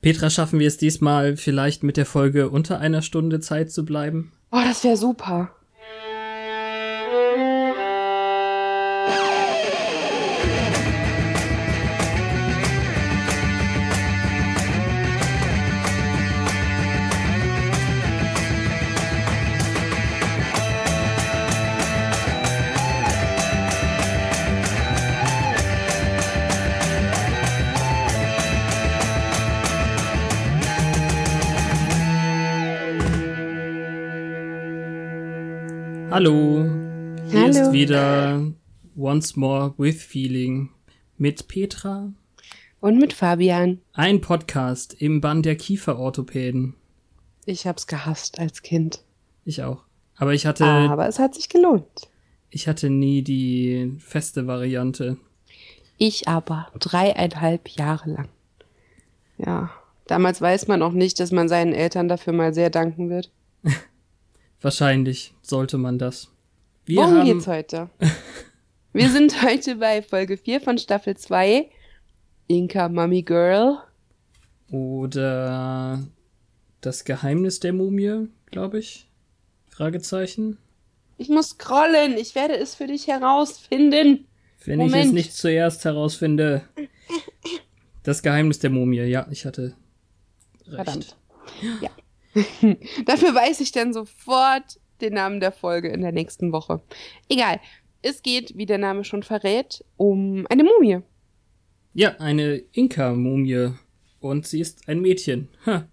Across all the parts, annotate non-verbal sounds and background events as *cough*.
Petra, schaffen wir es diesmal vielleicht mit der Folge unter einer Stunde Zeit zu bleiben? Oh, das wäre super. Hallo, hier Hallo. ist wieder Once More with Feeling mit Petra, Und mit Fabian. ein Podcast im Bann der Kieferorthopäden. Ich hab's gehasst als Kind. Ich auch. Aber ich hatte, Aber es hat sich gelohnt. ich hatte nie die feste Variante. Ich aber dreieinhalb Jahre lang. Ja. Damals weiß man auch nicht, dass man seinen Eltern dafür mal sehr danken wird. *laughs* Wahrscheinlich sollte man das. Wir Worum haben, geht's heute? *laughs* Wir sind heute bei Folge 4 von Staffel 2. Inka Mummy Girl. oder das Geheimnis der Mumie, glaube ich. Fragezeichen. Ich muss scrollen. Ich werde es für dich herausfinden. Wenn ich es Moment. nicht zuerst herausfinde. Das Geheimnis der Mumie, ja, ich hatte recht. Verdammt. Ja. *laughs* Dafür weiß ich dann sofort den Namen der Folge in der nächsten Woche. Egal. Es geht, wie der Name schon verrät, um eine Mumie. Ja, eine Inka-Mumie. Und sie ist ein Mädchen. Ha.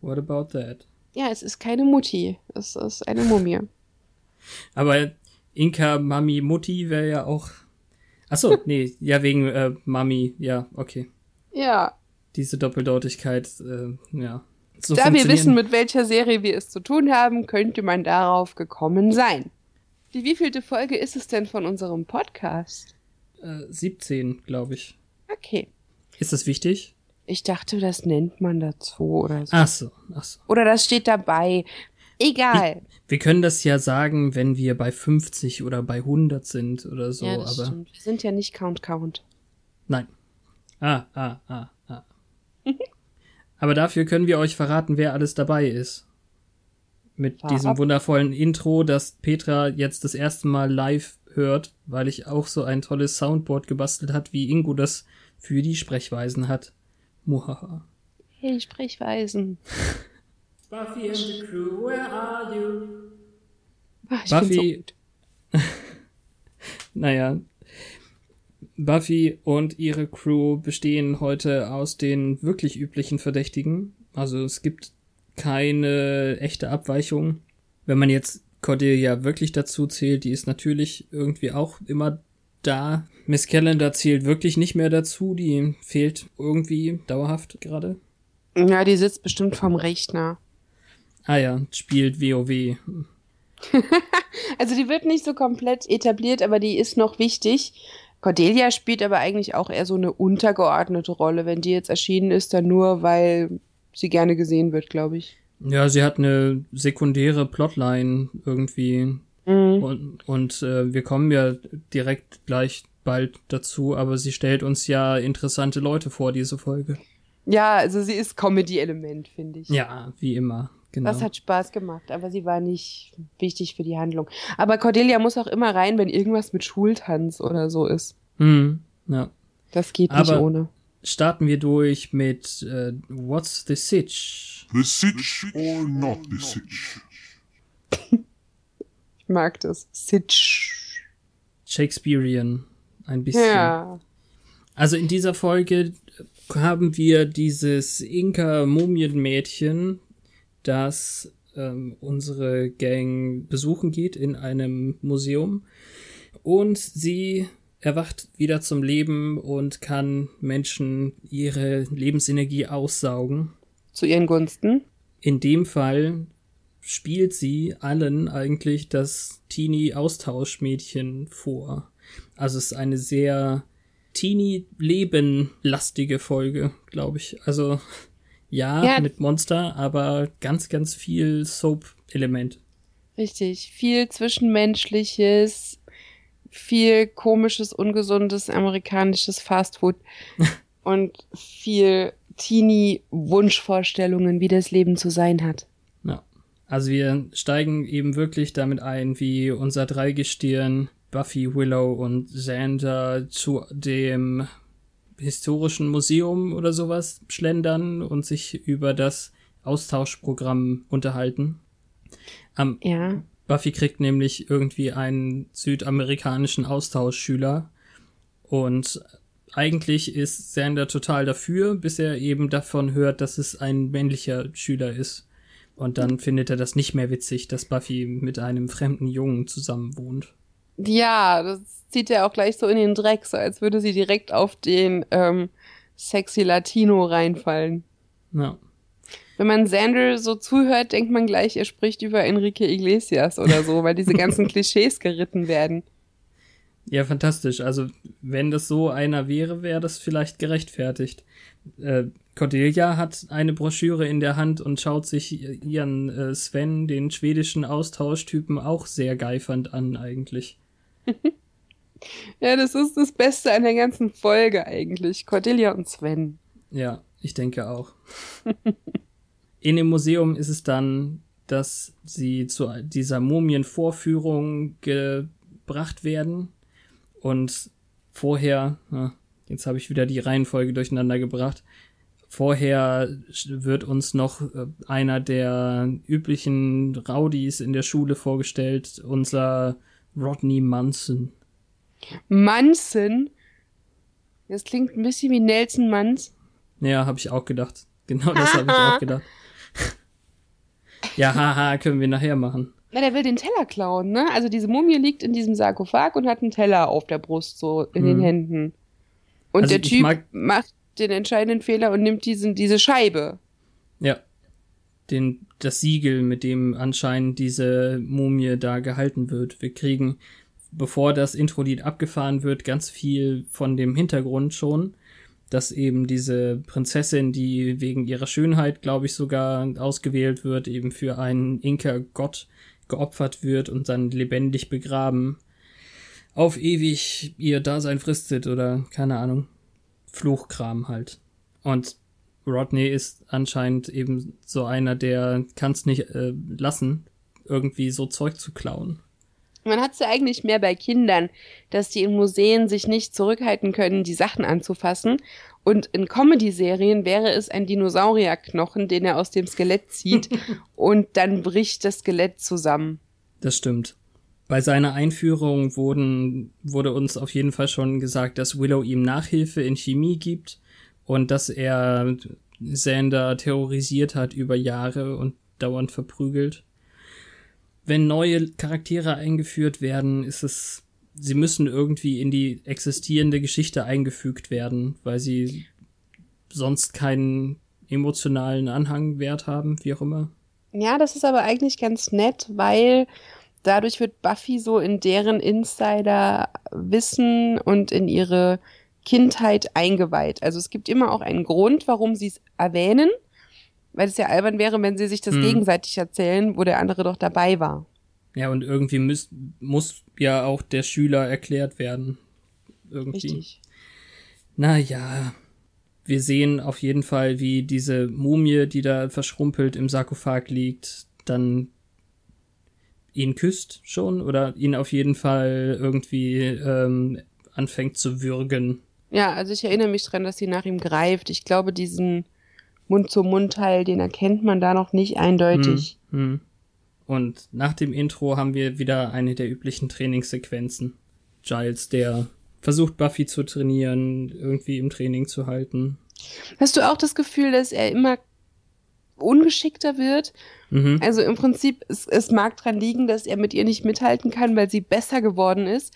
What about that? Ja, es ist keine Mutti. Es ist eine Mumie. *laughs* Aber Inka, Mami, Mutti wäre ja auch. Achso, nee, *laughs* ja, wegen äh, Mami, ja, okay. Ja. Diese Doppeldeutigkeit, äh, ja. So da wir wissen, mit welcher Serie wir es zu tun haben, könnte man darauf gekommen sein. Die wievielte Folge ist es denn von unserem Podcast? äh, 17, glaube ich. Okay. Ist das wichtig? Ich dachte, das nennt man dazu oder so. Ach so, ach so. Oder das steht dabei. Egal. Wir können das ja sagen, wenn wir bei 50 oder bei 100 sind oder so, ja, das aber stimmt. Wir sind ja nicht Count Count. nein. Ah, ah, ah, ah. *laughs* aber dafür können wir euch verraten, wer alles dabei ist. Mit Fahr diesem ab. wundervollen Intro, das Petra jetzt das erste Mal live hört, weil ich auch so ein tolles Soundboard gebastelt hat, wie Ingo das für die Sprechweisen hat. Muhaha. Hey, Sprechweisen. *laughs* Buffy and the crew, where are you? Ich Buffy- find's so gut. *laughs* Naja. Buffy und ihre Crew bestehen heute aus den wirklich üblichen Verdächtigen. Also es gibt keine echte Abweichung. Wenn man jetzt Cordelia wirklich dazu zählt, die ist natürlich irgendwie auch immer da. Miss Calendar zählt wirklich nicht mehr dazu, die fehlt irgendwie dauerhaft gerade. Ja, die sitzt bestimmt vom Rechner. Ah ja, spielt WoW. *laughs* Also die wird nicht so komplett etabliert, aber die ist noch wichtig. Cordelia spielt aber eigentlich auch eher so eine untergeordnete Rolle. Wenn die jetzt erschienen ist, dann nur, weil sie gerne gesehen wird, glaube ich. Ja, sie hat eine sekundäre Plotline irgendwie. Mhm. Und, und äh, wir kommen ja direkt gleich bald dazu, aber sie stellt uns ja interessante Leute vor, diese Folge. Ja, also sie ist Comedy-Element, finde ich. Ja, wie immer. Genau. Das hat Spaß gemacht, aber sie war nicht wichtig für die Handlung. Aber Cordelia muss auch immer rein, wenn irgendwas mit Schultanz oder so ist. hm, ja. Das geht nicht Aber- ohne. Starten wir durch mit äh, What's the Sitch? The sitch or not the sitch? *laughs* Ich mag das. Sitch. Shakespearean. Ein bisschen. Ja. Also in dieser Folge haben wir dieses Inka-Mumienmädchen, das ähm, unsere Gang besuchen geht in einem Museum. Und sie erwacht wieder zum Leben und kann Menschen ihre Lebensenergie aussaugen. Zu ihren Gunsten. In dem Fall spielt sie allen eigentlich das Teenie-Austauschmädchen vor. Also es ist eine sehr Teenie-Leben-lastige Folge, glaube ich. Also ja, Ja. mit Monster, aber ganz, ganz viel Soap-Element. Richtig. Viel Zwischenmenschliches, viel komisches, ungesundes amerikanisches Fastfood *laughs* und viel Teenie-Wunschvorstellungen, wie das Leben zu sein hat. Ja. Also wir steigen eben wirklich damit ein, wie unser Dreigestirn Buffy, Willow und Xander zu dem historischen Museum oder sowas schlendern und sich über das Austauschprogramm unterhalten. Am Ja. Buffy kriegt nämlich irgendwie einen südamerikanischen Austauschschüler und eigentlich ist Xander total dafür, bis er eben davon hört, dass es ein männlicher Schüler ist. Und dann findet er das nicht mehr witzig, dass Buffy mit einem fremden Jungen zusammen wohnt. Ja, das zieht ja auch gleich so in den Dreck, so als würde sie direkt auf den ähm, sexy Latino reinfallen. Ja. Wenn man Xander so zuhört, denkt man gleich, er spricht über Enrique Iglesias oder so, weil diese ganzen *laughs* Klischees geritten werden. Ja, fantastisch. Also, wenn das so einer wäre, wäre das vielleicht gerechtfertigt. Äh, Cordelia hat eine Broschüre in der Hand und schaut sich ihren äh, Sven, den schwedischen Austauschtypen, auch sehr geifernd an, eigentlich. *laughs* Ja, das ist das Beste an der ganzen Folge eigentlich. Cordelia und Sven. Ja, ich denke auch. In dem Museum ist es dann, dass sie zu dieser Mumienvorführung gebracht werden und vorher, jetzt habe ich wieder die Reihenfolge durcheinander gebracht. Vorher wird uns noch äh, einer der üblichen Rowdies in der Schule vorgestellt, unser Rodney Munson. Manson. Das klingt ein bisschen wie Nelson Manns. Ja, habe ich auch gedacht. Genau das habe ich auch gedacht. ja, haha, können wir nachher machen. Na, der will den Teller klauen, ne? Also diese Mumie liegt in diesem Sarkophag und hat einen Teller auf der Brust, so in den Hm. Händen. Und Also der Typ macht den entscheidenden Fehler und nimmt diesen, diese Scheibe. Ja. Den, das Siegel, mit dem anscheinend diese Mumie da gehalten wird. Wir kriegen, bevor das Intro-Lied abgefahren wird, ganz viel von dem Hintergrund schon, dass eben diese Prinzessin, die wegen ihrer Schönheit, glaube ich, sogar ausgewählt wird, eben für einen Inka-Gott geopfert wird und dann lebendig begraben, auf ewig ihr Dasein fristet oder keine Ahnung. Fluchkram halt. Und Rodney ist anscheinend eben so einer, der kann es nicht äh, lassen, irgendwie so Zeug zu klauen. Man hat es ja eigentlich mehr bei Kindern, dass die in Museen sich nicht zurückhalten können, die Sachen anzufassen. Und in Comedy-Serien wäre es ein Dinosaurierknochen, den er aus dem Skelett zieht *laughs* und dann bricht das Skelett zusammen. Das stimmt. Bei seiner Einführung wurden, wurde uns auf jeden Fall schon gesagt, dass Willow ihm Nachhilfe in Chemie gibt und dass er Xander terrorisiert hat über Jahre und dauernd verprügelt. Wenn neue Charaktere eingeführt werden, ist es, sie müssen irgendwie in die existierende Geschichte eingefügt werden, weil sie sonst keinen emotionalen Anhangwert haben, wie auch immer. Ja, das ist aber eigentlich ganz nett, weil dadurch wird Buffy so in deren Insider-Wissen und in ihre Kindheit eingeweiht. Also es gibt immer auch einen Grund, warum sie es erwähnen, weil es ja albern wäre, wenn sie sich das Hm. gegenseitig erzählen, wo der andere doch dabei war. Ja, und irgendwie muss, muss ja auch der Schüler erklärt werden. Irgendwie. Richtig. Naja, wir sehen auf jeden Fall, wie diese Mumie, die da verschrumpelt im Sarkophag liegt, dann ihn küsst schon oder ihn auf jeden Fall irgendwie ähm, anfängt zu würgen. Ja, also ich erinnere mich dran, dass sie nach ihm greift. Ich glaube, diesen Mund-zu-Mund-Teil, den erkennt man da noch nicht eindeutig. Hm, hm. Und nach dem Intro haben wir wieder eine der üblichen Trainingssequenzen. Giles, der versucht Buffy zu trainieren, irgendwie im Training zu halten. Hast du auch das Gefühl, dass er immer ungeschickter wird? Mhm. Also im Prinzip, es, es mag dran liegen, dass er mit ihr nicht mithalten kann, weil sie besser geworden ist.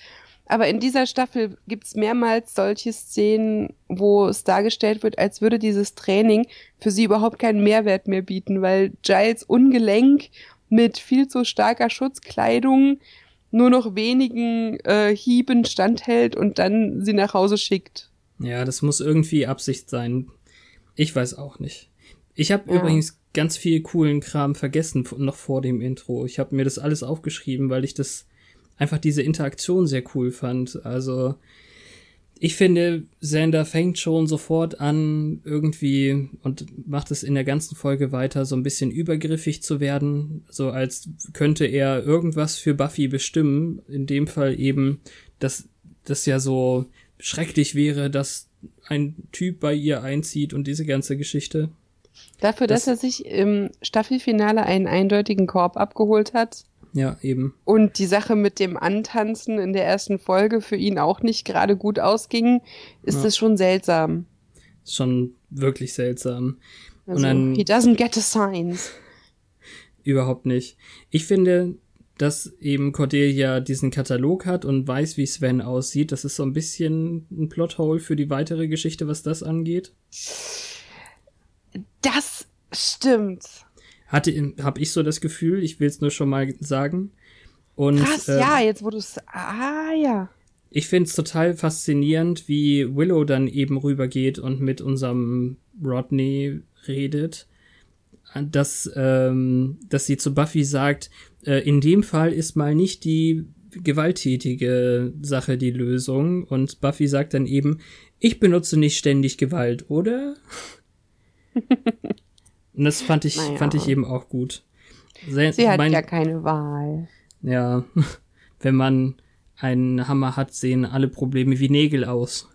Aber in dieser Staffel gibt's mehrmals solche Szenen, wo es dargestellt wird, als würde dieses Training für sie überhaupt keinen Mehrwert mehr bieten, weil Giles ungelenk mit viel zu starker Schutzkleidung nur noch wenigen äh, Hieben standhält und dann sie nach Hause schickt. Ja, das muss irgendwie Absicht sein. Ich weiß auch nicht. Ich habe Ja. übrigens ganz viel coolen Kram vergessen noch vor dem Intro. Ich habe mir das alles aufgeschrieben, weil ich das einfach diese Interaktion sehr cool fand. Also ich finde, Xander fängt schon sofort an, irgendwie und macht es in der ganzen Folge weiter, so ein bisschen übergriffig zu werden, so als könnte er irgendwas für Buffy bestimmen. In dem Fall eben, dass das ja so schrecklich wäre, dass ein Typ bei ihr einzieht und diese ganze Geschichte. Dafür, das, dass er sich im Staffelfinale einen eindeutigen Korb abgeholt hat, ja, eben. Und die Sache mit dem Antanzen in der ersten Folge für ihn auch nicht gerade gut ausging, ist ja. das schon seltsam. Schon wirklich seltsam. Also, Und dann, he doesn't get the signs. Überhaupt nicht. Ich finde, dass eben Cordelia diesen Katalog hat und weiß, wie Sven aussieht. Das ist so ein bisschen ein Plothole für die weitere Geschichte, was das angeht. Das stimmt hatte, habe ich so das Gefühl, ich will es nur schon mal sagen. Und, Krass, äh, ja, jetzt wo du es, ah ja. Ich finde es total faszinierend, wie Willow dann eben rübergeht und mit unserem Rodney redet, dass, ähm, dass sie zu Buffy sagt, äh, in dem Fall ist mal nicht die gewalttätige Sache die Lösung und Buffy sagt dann eben, ich benutze nicht ständig Gewalt, oder? *laughs* Und das fand ich, naja. fand ich eben auch gut. Sehr, Sie hat mein, ja keine Wahl. Ja, *laughs* wenn man einen Hammer hat, sehen alle Probleme wie Nägel aus.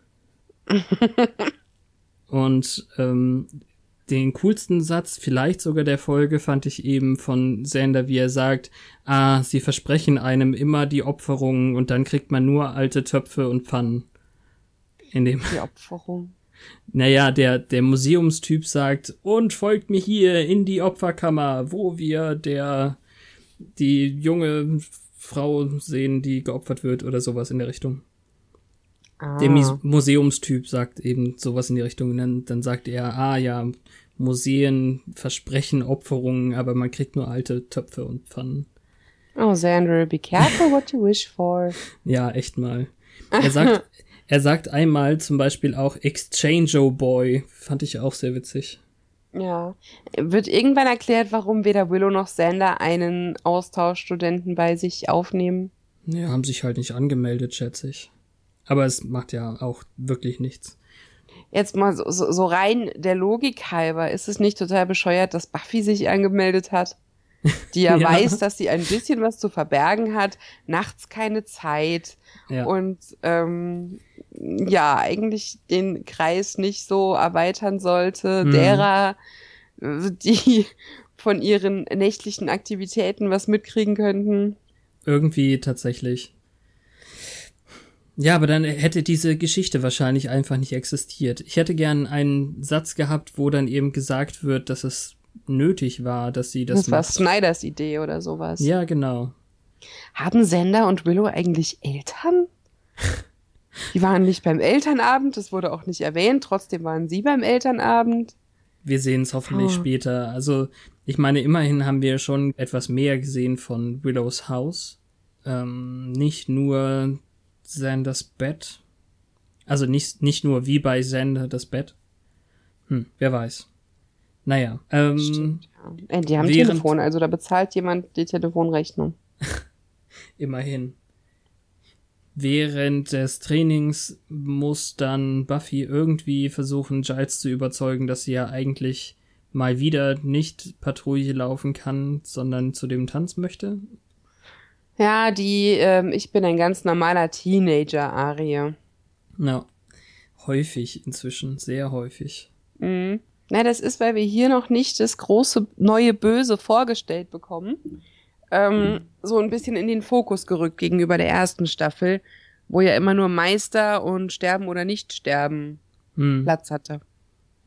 *laughs* Und ähm, den coolsten Satz, vielleicht sogar der Folge, fand ich eben von Sander, wie er sagt, ah, sie versprechen einem immer die Opferung und dann kriegt man nur alte Töpfe und Pfannen. In dem die Opferung. Naja, der, der Museumstyp sagt, und folgt mir hier in die Opferkammer, wo wir der, die junge Frau sehen, die geopfert wird oder sowas in der Richtung. Ah. Der Museumstyp sagt eben sowas in die Richtung. Und dann, dann sagt er, ah ja, Museen versprechen Opferungen, aber man kriegt nur alte Töpfe und Pfannen. Oh, Sandra, be careful what you wish for. *laughs* ja, echt mal. Er sagt, *laughs* Er sagt einmal zum Beispiel auch Exchange Boy. Fand ich auch sehr witzig. Ja. Wird irgendwann erklärt, warum weder Willow noch Sander einen Austauschstudenten bei sich aufnehmen? Ja, haben sich halt nicht angemeldet, schätze ich. Aber es macht ja auch wirklich nichts. Jetzt mal so, so, so rein der Logik halber, ist es nicht total bescheuert, dass Buffy sich angemeldet hat? Die ja, *laughs* ja. weiß, dass sie ein bisschen was zu verbergen hat, nachts keine Zeit ja. und ähm, ja, eigentlich den Kreis nicht so erweitern sollte, mhm. derer, *laughs* die von ihren nächtlichen Aktivitäten was mitkriegen könnten. Irgendwie tatsächlich. Ja, aber dann hätte diese Geschichte wahrscheinlich einfach nicht existiert. Ich hätte gern einen Satz gehabt, wo dann eben gesagt wird, dass es nötig war, dass sie das. Das war Snyders Idee oder sowas. Ja, genau. Haben Sender und Willow eigentlich Eltern? *laughs* Die waren nicht beim Elternabend, das wurde auch nicht erwähnt, trotzdem waren sie beim Elternabend. Wir sehen es hoffentlich oh. später. Also, ich meine, immerhin haben wir schon etwas mehr gesehen von Willows Haus. Ähm, nicht nur Sanders Bett. Also nicht, nicht nur wie bei Sander das Bett. Hm, wer weiß. Naja. Ähm, Stimmt, ja. Die haben während, Telefon, also da bezahlt jemand die Telefonrechnung. *laughs* Immerhin. Während des Trainings muss dann Buffy irgendwie versuchen, Giles zu überzeugen, dass sie ja eigentlich mal wieder nicht Patrouille laufen kann, sondern zu dem Tanz möchte. Ja, die ähm, Ich bin ein ganz normaler Teenager-Arie. Ja, häufig inzwischen, sehr häufig. Mhm. Na, das ist, weil wir hier noch nicht das große neue Böse vorgestellt bekommen ähm, so ein bisschen in den Fokus gerückt gegenüber der ersten Staffel, wo ja immer nur Meister und Sterben oder nicht sterben hm. Platz hatte.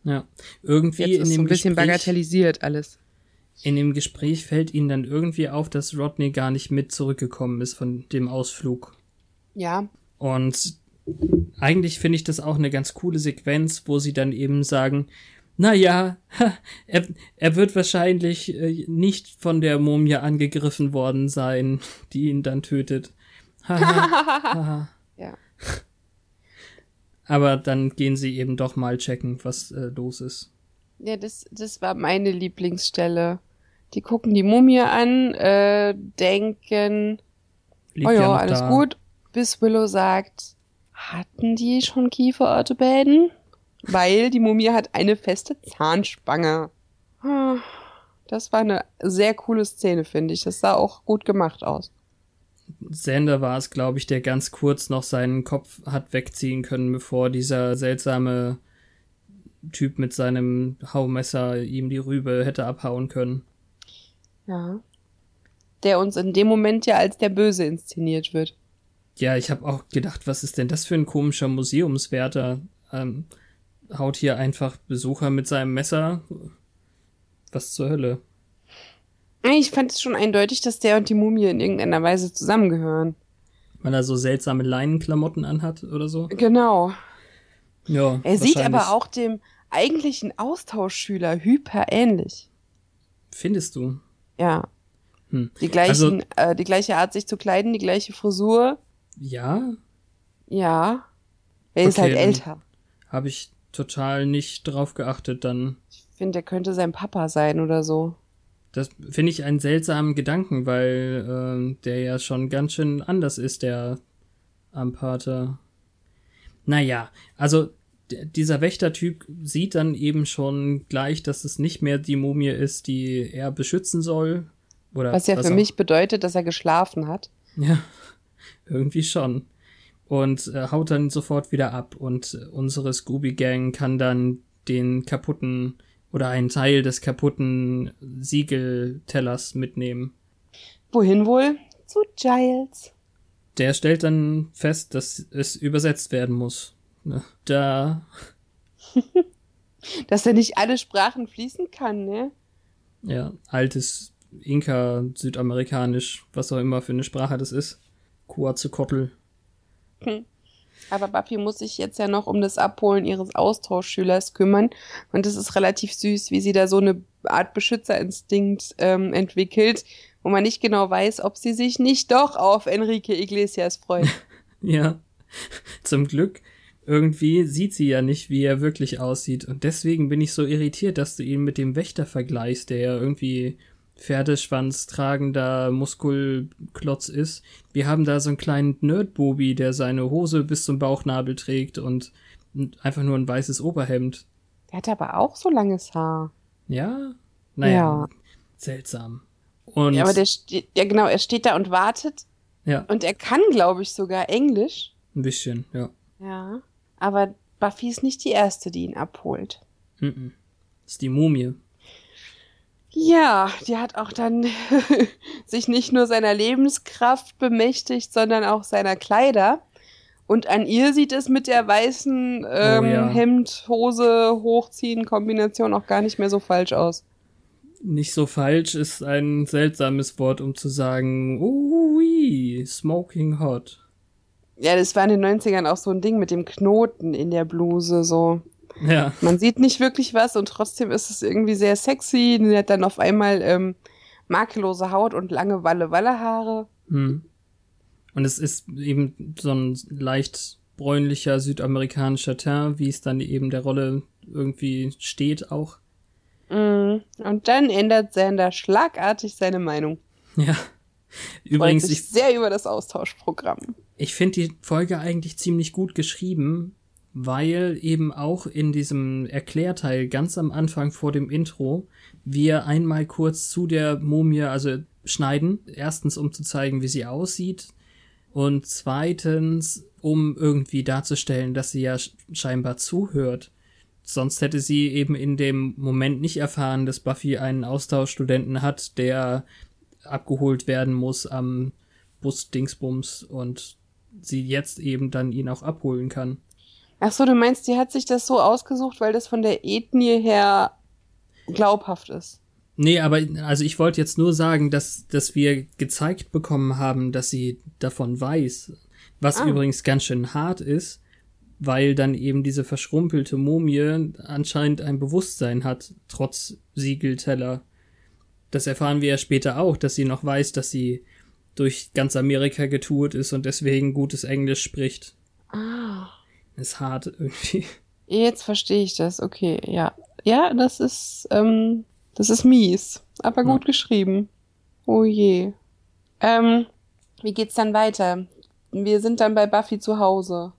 Ja, irgendwie Jetzt in ist dem so ein bisschen Gespräch, bagatellisiert alles. In dem Gespräch fällt ihnen dann irgendwie auf, dass Rodney gar nicht mit zurückgekommen ist von dem Ausflug. Ja. Und eigentlich finde ich das auch eine ganz coole Sequenz, wo sie dann eben sagen, naja, *laughs* er, er wird wahrscheinlich äh, nicht von der Mumie angegriffen worden sein, *laughs* die ihn dann tötet. *laughs* ja. Aber dann gehen sie eben doch mal checken, was äh, los ist. Ja, das, das war meine Lieblingsstelle. Die gucken die Mumie an, äh, denken, Liegt oh ja, alles da. gut, bis Willow sagt, Hatten die schon Kieferorthopäden? Weil die Mumie hat eine feste Zahnspange. Ah, Das war eine sehr coole Szene, finde ich. Das sah auch gut gemacht aus. Sander war es, glaube ich, der ganz kurz noch seinen Kopf hat wegziehen können, bevor dieser seltsame Typ mit seinem Haumesser ihm die Rübe hätte abhauen können. Ja. Der uns in dem Moment ja als der Böse inszeniert wird. Ja, ich habe auch gedacht, was ist denn das für ein komischer Museumswärter? Ähm, haut hier einfach Besucher mit seinem Messer. Was zur Hölle? Ich fand es schon eindeutig, dass der und die Mumie in irgendeiner Weise zusammengehören. Weil er so seltsame Leinenklamotten anhat oder so. Genau. Ja. Er sieht aber auch dem eigentlichen Austauschschüler hyper ähnlich. Findest du? Ja. Hm. Die, gleichen, äh, die gleiche Art, sich zu kleiden, die gleiche Frisur. Ja, Ja. Er ist Okay, halt älter. habe ich total nicht drauf geachtet dann. Ich finde, der könnte sein Papa sein oder so. Das finde ich einen seltsamen Gedanken, weil ähm, der ja schon ganz schön anders ist, der Ampater. Naja, also dieser Wächtertyp sieht dann eben schon gleich, dass es nicht mehr die Mumie ist, die er beschützen soll. Oder Was ja für auch- mich bedeutet, dass er geschlafen hat. Ja, *laughs* irgendwie schon. Und äh, haut dann sofort wieder ab. Und äh, unsere Scooby-Gang kann dann den kaputten oder einen Teil des kaputten Siegeltellers mitnehmen. Wohin wohl? Zu Giles. Der stellt dann fest, dass es übersetzt werden muss. Ne, Da, *laughs* Dass er nicht alle Sprachen fließen kann, ne? ja, altes Inka, südamerikanisch, was auch immer für eine Sprache das ist. Aber Buffy muss sich jetzt ja noch um das Abholen ihres Austauschschülers kümmern. Und es ist relativ süß, wie sie da so eine Art Beschützerinstinkt ähm, entwickelt, wo man nicht genau weiß, ob sie sich nicht doch auf Enrique Iglesias freut. *laughs* Ja, zum Glück. Irgendwie sieht sie ja nicht, wie er wirklich aussieht. Und deswegen bin ich so irritiert, dass du ihn mit dem Wächter vergleichst, der ja irgendwie Pferdeschwanz tragender Muskelklotz ist. Wir haben da so einen kleinen Nerdbubi, der seine Hose bis zum Bauchnabel trägt und einfach nur ein weißes Oberhemd. Der hat aber auch so langes Haar. Ja? Naja, Ja. seltsam. Und Ja, aber der steht, ja genau, er steht da und wartet. ja, Und er kann, glaube ich, sogar Englisch. ein bisschen, ja. Ja. Aber Buffy ist nicht die Erste, die ihn abholt. Mhm. Das ist die Mumie. Ja, die hat auch dann *laughs* sich nicht nur seiner Lebenskraft bemächtigt, sondern auch seiner Kleider. Und an ihr sieht es mit der weißen ähm, Oh ja. Hemd, Hose, Hochziehen Kombination auch gar nicht mehr so falsch aus. Nicht so falsch ist ein seltsames Wort, um zu sagen, ui, smoking hot. Ja, das war in den 90ern auch so ein Ding mit dem Knoten in der Bluse, so. Ja, Man sieht nicht wirklich was und trotzdem ist es irgendwie sehr sexy. Die hat dann auf einmal ähm, makellose Haut und lange Walle-Walle-Haare. hm. Und es ist eben so ein leicht bräunlicher südamerikanischer Teint, wie es dann eben der Rolle irgendwie steht auch. Mm. Und dann ändert Sander schlagartig seine Meinung. Ja. Freut Übrigens, sich ich, sehr über das Austauschprogramm. ich finde die Folge eigentlich ziemlich gut geschrieben, weil eben auch in diesem Erklärteil ganz am Anfang vor dem Intro wir einmal kurz zu der Mumie, also schneiden. Erstens, um zu zeigen, wie sie aussieht. Und zweitens, um irgendwie darzustellen, dass sie ja sch- scheinbar zuhört. Sonst hätte sie eben in dem Moment nicht erfahren, dass Buffy einen Austauschstudenten hat, der abgeholt werden muss am Bus Dingsbums und sie jetzt eben dann ihn auch abholen kann. Ach so, du meinst, die hat sich das so ausgesucht, weil das von der Ethnie her glaubhaft ist. Nee, aber also ich wollte jetzt nur sagen, dass, dass wir gezeigt bekommen haben, dass sie davon weiß. Was Ah. übrigens ganz schön hart ist, weil dann eben diese verschrumpelte Mumie anscheinend ein Bewusstsein hat, trotz Siegelteller. Das erfahren wir ja später auch, dass sie noch weiß, dass sie durch ganz Amerika getourt ist und deswegen gutes Englisch spricht. Ah. Ist hart irgendwie. Jetzt verstehe ich das, okay, ja. Ja, das ist, ähm, das ist mies, aber Ja. gut geschrieben. Oh je. Ähm, wie geht's dann weiter? Wir sind dann bei Buffy zu Hause.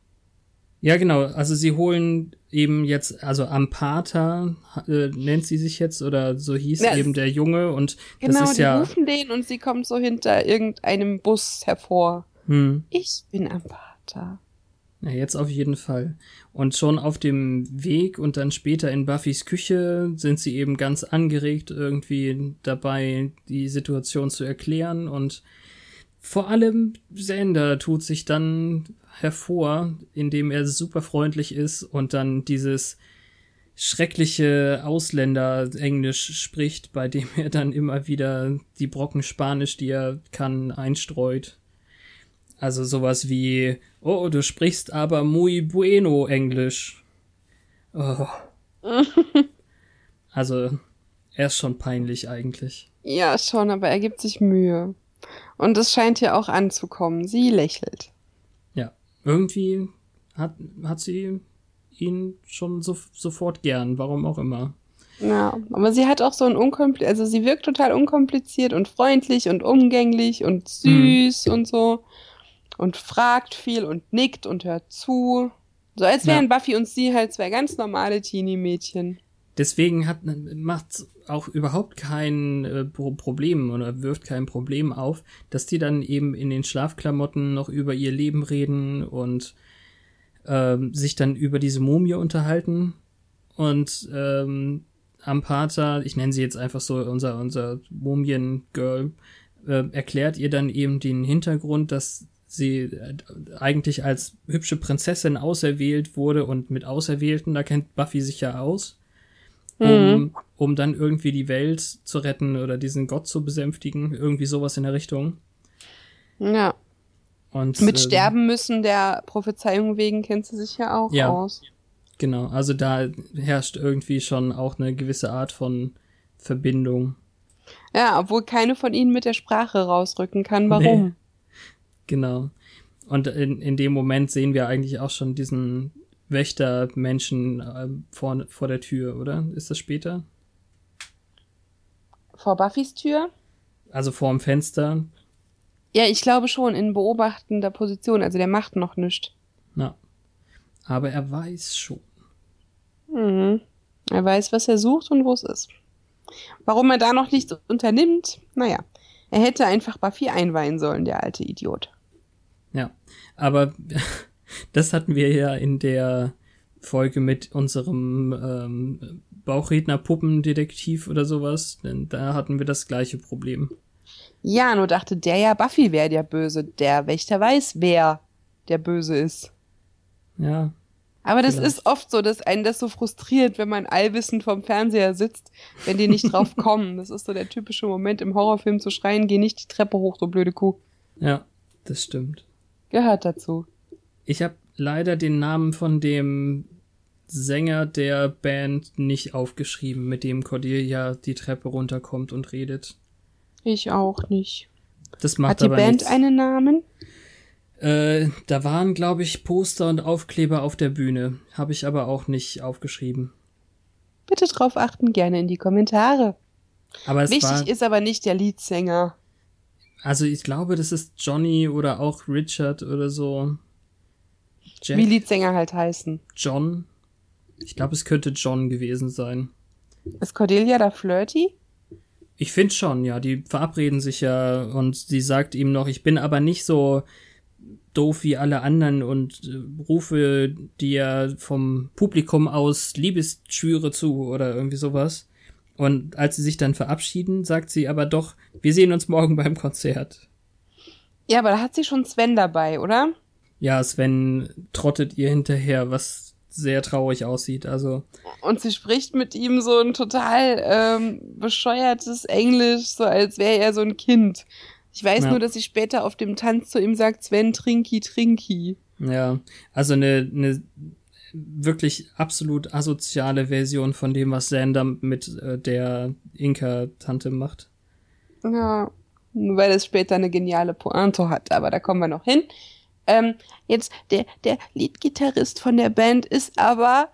Ja, genau. Also sie holen eben jetzt, also Ampata äh, nennt sie sich jetzt oder so hieß Ja, eben der Junge und Genau, das ist die ja. rufen den und sie kommt so hinter irgendeinem Bus hervor. Hm, Ich bin Ampata. Ja, jetzt auf jeden Fall. Und schon auf dem Weg und dann später in Buffys Küche sind sie eben ganz angeregt irgendwie dabei, die Situation zu erklären und vor allem Sander tut sich dann hervor, indem er super freundlich ist und dann dieses schreckliche Ausländer-Englisch spricht, bei dem er dann immer wieder die Brocken Spanisch, die er kann, einstreut. Also sowas wie, oh, du sprichst aber muy bueno Englisch. Oh. *laughs* Also, er ist schon peinlich eigentlich. Ja, schon, aber er gibt sich Mühe. Und es scheint hier auch anzukommen. Sie lächelt. Ja, irgendwie hat, hat sie ihn schon so, sofort gern, warum auch immer. Ja, aber sie hat auch so ein unkompliziert, also sie wirkt total unkompliziert und freundlich und umgänglich und süß und so und fragt viel und nickt und hört zu. So als Ja. wären Buffy und sie halt zwei ganz normale Teenie-Mädchen. Deswegen hat, macht auch überhaupt kein äh, Pro- Problem oder wirft kein Problem auf, dass die dann eben in den Schlafklamotten noch über ihr Leben reden und ähm, sich dann über diese Mumie unterhalten. Und ähm, Ampata, ich nenne sie jetzt einfach so unser, unser Mumien-Girl, äh, erklärt ihr dann eben den Hintergrund, dass sie äh, eigentlich als hübsche Prinzessin auserwählt wurde und mit Auserwählten, da kennt Buffy sich ja aus um, um dann irgendwie die Welt zu retten oder diesen Gott zu besänftigen, irgendwie sowas in der Richtung. Ja. Und Mit ähm, Sterben müssen der Prophezeiung wegen kennt sie sich ja auch Ja. aus. Genau, also da herrscht irgendwie schon auch eine gewisse Art von Verbindung. Ja, obwohl keine von ihnen mit der Sprache rausrücken kann. Warum? Genau. Und in, in dem Moment sehen wir eigentlich auch schon diesen Wächtermenschen äh, vor, vor der Tür, oder? Ist das später? Vor Buffys Tür? Also vorm Fenster. Ja, ich glaube schon, in beobachtender Position. Also der macht noch nichts. Na. Aber er weiß schon. Mhm. Er weiß, was er sucht und wo es ist. Warum er da noch nichts unternimmt? Naja, er hätte einfach Buffy einweihen sollen, der alte Idiot. Ja, aber *laughs* das hatten wir ja in der Folge mit unserem ähm, Bauchredner-Puppendetektiv oder sowas. Denn da hatten wir das gleiche Problem. Ja, nur dachte der ja, Buffy wäre der Böse. Der Wächter weiß, wer der Böse ist. Ja, Aber das Vielleicht. ist oft so, dass einen das so frustriert, wenn man allwissend vorm Fernseher sitzt, wenn die nicht drauf *laughs* kommen. Das ist so der typische Moment im Horrorfilm zu schreien, geh nicht die Treppe hoch, du blöde Kuh. ja, das stimmt. Gehört dazu. Ich habe leider den Namen von dem Sänger der Band nicht aufgeschrieben, mit dem Cordelia die Treppe runterkommt und redet. Ich auch nicht. Das macht Hat die aber Band nichts. einen Namen? Äh, da waren, glaube ich, Poster und Aufkleber auf der Bühne. Habe ich aber auch nicht aufgeschrieben. Bitte drauf achten, gerne in die Kommentare. Aber es Wichtig war, ist aber nicht der Leadsänger. Also ich glaube, das ist Johnny oder auch Richard oder so. Jack, Wie Leadsänger halt heißen. John. Ich glaube, es könnte John gewesen sein. Ist Cordelia da flirty? Ich finde schon, ja. Die verabreden sich ja und sie sagt ihm noch, ich bin aber nicht so doof wie alle anderen und äh, rufe dir vom Publikum aus Liebesschwüre zu oder irgendwie sowas. Und als sie sich dann verabschieden, sagt sie aber doch, wir sehen uns morgen beim Konzert. Ja, aber da hat sie schon Sven dabei, oder? Ja, Sven trottet ihr hinterher, was sehr traurig aussieht. Also, Und sie spricht mit ihm so ein total ähm, bescheuertes Englisch, so als wäre er so ein Kind. Ich weiß Ja. nur, dass sie später auf dem Tanz zu ihm sagt, Sven, trinki, trinki. ja, also eine, eine wirklich absolut asoziale Version von dem, was Sander mit äh, der Inka-Tante macht. Ja, weil es später eine geniale Pointe hat, aber da kommen wir noch hin. Ähm, jetzt, der, der Leadgitarrist von der Band ist aber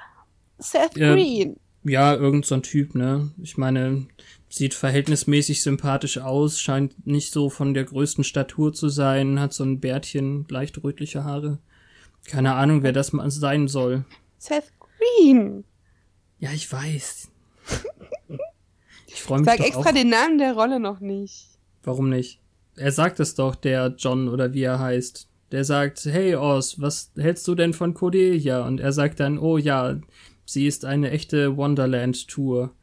Seth Ja. Green. Ja, irgend so ein Typ, ne? Ich meine, sieht verhältnismäßig sympathisch aus, scheint nicht so von der größten Statur zu sein, hat so ein Bärtchen, leicht rötliche Haare. Keine Ahnung, wer das mal sein soll. Seth Green. Ja, ich weiß. Ich freue mich Sag doch extra auch. den Namen der Rolle noch nicht. Warum nicht? Er sagt es doch, der John oder wie er heißt. Der sagt, hey Oz, was hältst du denn von Cordelia? Und er sagt dann, oh ja, sie ist eine echte Wonderland-Tour.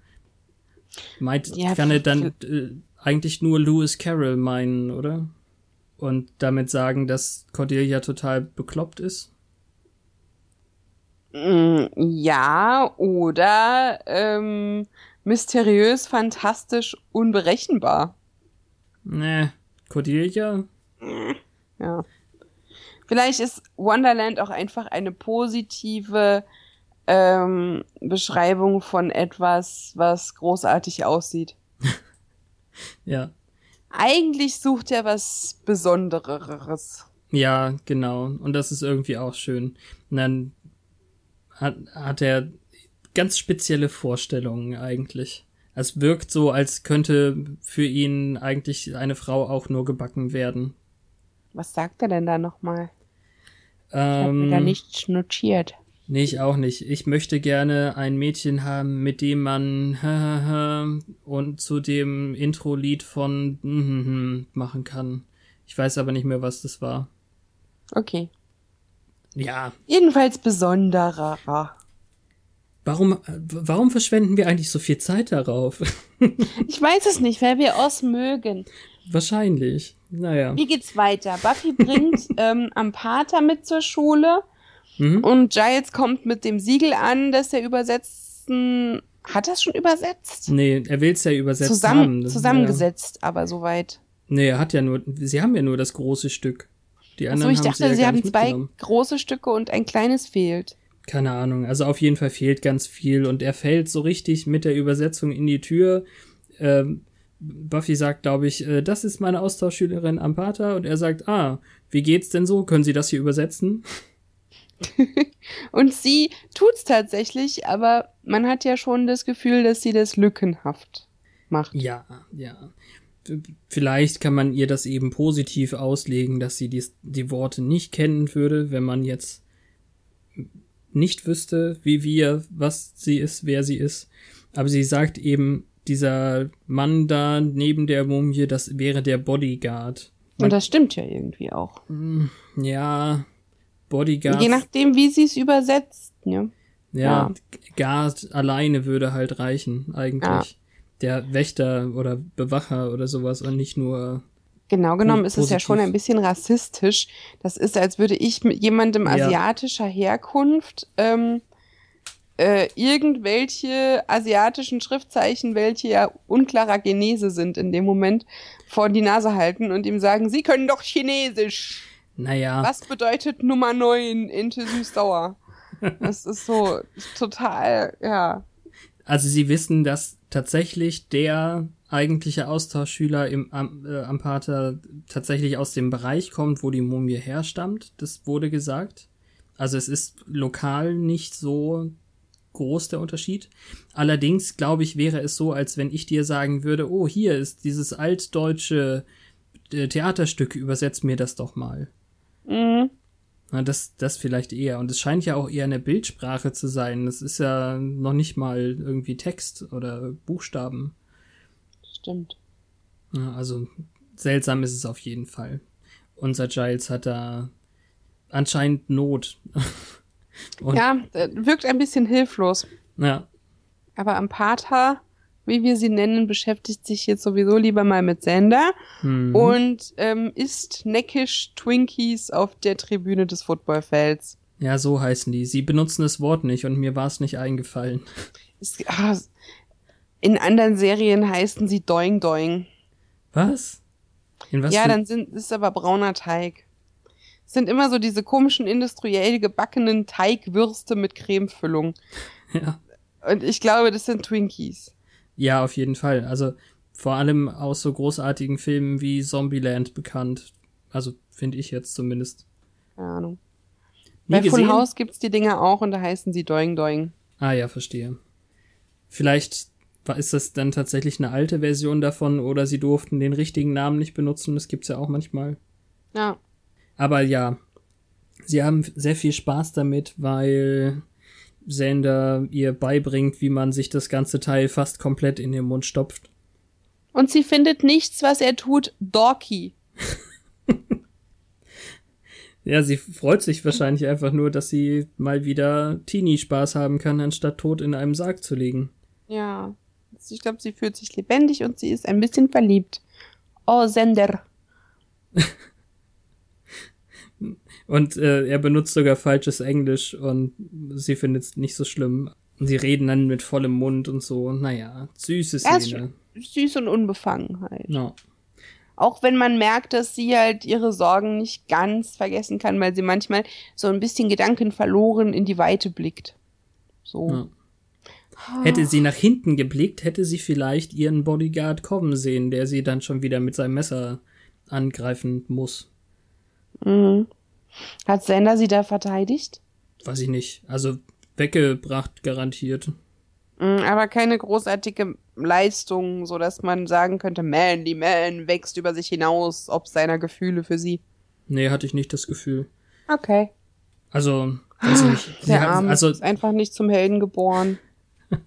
Meint, Ja, kann er dann äh, eigentlich nur Lewis Carroll meinen, oder? Und damit sagen, dass Cordelia total bekloppt ist? Mm, Ja, oder ähm, mysteriös, fantastisch, unberechenbar. Nee, Cordelia? Ja. Vielleicht ist Wonderland auch einfach eine positive ähm, Beschreibung von etwas, was großartig aussieht. *laughs* Ja. Eigentlich sucht er was Besondereres. Ja, genau. Und das ist irgendwie auch schön. Und dann hat, hat er ganz spezielle Vorstellungen eigentlich. Es wirkt so, als könnte für ihn eigentlich eine Frau auch nur gebacken werden. Was sagt er denn da nochmal? Ich habe da Ähm, nichts notiert. Nee, ich auch nicht. Ich möchte gerne ein Mädchen haben, mit dem man *laughs* und zu dem Intro-Lied von *laughs* machen kann. Ich weiß aber nicht mehr, was das war. Okay. Ja, Jedenfalls besonderer. warum, warum verschwenden wir eigentlich so viel Zeit darauf? *laughs* Ich weiß es nicht, weil wir Oz mögen. Wahrscheinlich. Naja. Wie geht's weiter? Buffy bringt ähm, am Pater mit zur Schule Mhm. und Giles kommt mit dem Siegel an, dass er übersetzen. Hat er es schon übersetzt? Nee, er will's ja übersetzt Zusammen, haben. Das- zusammengesetzt, aber soweit. Ja. Nee, er hat ja nur, sie haben ja nur das große Stück. Die Achso, anderen ich haben dachte, sie, ja sie gar haben zwei große Stücke und ein kleines fehlt. Keine Ahnung. Also auf jeden Fall fehlt ganz viel und er fällt so richtig mit der Übersetzung in die Tür. Ähm, Buffy sagt, glaube ich, äh, das ist meine Austauschschülerin am Pater und er sagt, ah, wie geht's denn so? Können Sie das hier übersetzen? *laughs* Und sie tut's tatsächlich, aber man hat ja schon das Gefühl, dass sie das lückenhaft macht. Ja, ja. Vielleicht kann man ihr das eben positiv auslegen, dass sie dies, die Worte nicht kennen würde, wenn man jetzt nicht wüsste, wie wir, was sie ist, wer sie ist. Aber sie sagt eben, dieser Mann da neben der Mumie, das wäre der Bodyguard. Und das stimmt ja irgendwie auch. Ja, Bodyguard. Je nachdem, wie sie es übersetzt. Ne? ja, ja. Guard alleine würde halt reichen, eigentlich. Ja. Der Wächter oder Bewacher oder sowas und nicht nur Genau genommen Po- ist es ja schon positiv. ein bisschen rassistisch. Das ist, als würde ich mit jemandem asiatischer Herkunft ähm, äh, irgendwelche asiatischen Schriftzeichen, welche ja unklarer Genese sind in dem Moment, vor die Nase halten und ihm sagen, Sie können doch Chinesisch. Naja, Was bedeutet Nummer 9 into süß-sauer? Das *laughs* ist so total, ja. also sie wissen, dass tatsächlich der eigentliche Austauschschüler im am, äh, am Pater tatsächlich aus dem Bereich kommt, wo die Mumie herstammt. Das wurde gesagt. Also es ist lokal nicht so groß der Unterschied. Allerdings glaube ich, wäre es so, als wenn ich dir sagen würde, oh, hier ist dieses altdeutsche äh, Theaterstück, übersetz mir das doch mal. Mhm. Na, das, das vielleicht eher. Und es scheint ja auch eher eine Bildsprache zu sein. Das ist ja noch nicht mal irgendwie Text oder Buchstaben. Stimmt. Ja, also seltsam ist es auf jeden Fall. Unser Giles hat da anscheinend Not. *laughs* Ja, äh, wirkt ein bisschen hilflos. ja, Aber am Pater, wie wir sie nennen, beschäftigt sich jetzt sowieso lieber mal mit Sender hm, und ähm, isst neckisch Twinkies auf der Tribüne des Footballfelds. ja, so heißen die. Sie benutzen das Wort nicht und mir war es nicht eingefallen. Es, ah, in anderen Serien heißen sie Doing Doing. Was? In was ja, dann sind, ist aber brauner Teig. Es sind immer so diese komischen industriell gebackenen Teigwürste mit Cremefüllung. *laughs* ja. Und ich glaube, das sind Twinkies. Ja, auf jeden Fall. Also vor allem aus so großartigen Filmen wie Zombieland bekannt. Also finde ich jetzt zumindest. Keine Ahnung. Nie Bei Full? House gibt's die Dinger auch und da heißen sie Doing Doing. Ah ja, verstehe. Vielleicht ist das dann tatsächlich eine alte Version davon oder sie durften den richtigen Namen nicht benutzen. Das gibt's ja auch manchmal. Ja. Aber ja, sie haben sehr viel Spaß damit, weil Sander ihr beibringt, wie man sich das ganze Teil fast komplett in den Mund stopft. Und sie findet nichts, was er tut, dorky. *laughs* Ja, sie freut sich wahrscheinlich einfach nur, dass sie mal wieder Teenie-Spaß haben kann, anstatt tot in einem Sarg zu liegen. Ja. Ich glaube, sie fühlt sich lebendig und sie ist ein bisschen verliebt. Oh, Sender. *laughs* Und äh, er benutzt sogar falsches Englisch und sie findet es nicht so schlimm. Und sie reden dann mit vollem Mund und so. Naja, süße Szene. süß und unbefangen halt. Ja. Auch wenn man merkt, dass sie halt ihre Sorgen nicht ganz vergessen kann, weil sie manchmal so ein bisschen Gedanken verloren in die Weite blickt. So. Ja. Hätte sie nach hinten geblickt, hätte sie vielleicht ihren Bodyguard kommen sehen, der sie dann schon wieder mit seinem Messer angreifen muss. Mhm. Hat Sender sie da verteidigt? Weiß ich nicht. Also weggebracht garantiert. Mhm, aber keine großartige Leistung, so dass man sagen könnte, man, die Man wächst über sich hinaus, ob seiner Gefühle für sie. Nee, hatte ich nicht das Gefühl. Okay. Also, weiß ich nicht. Der Arme also, ist einfach nicht zum Helden geboren. *laughs*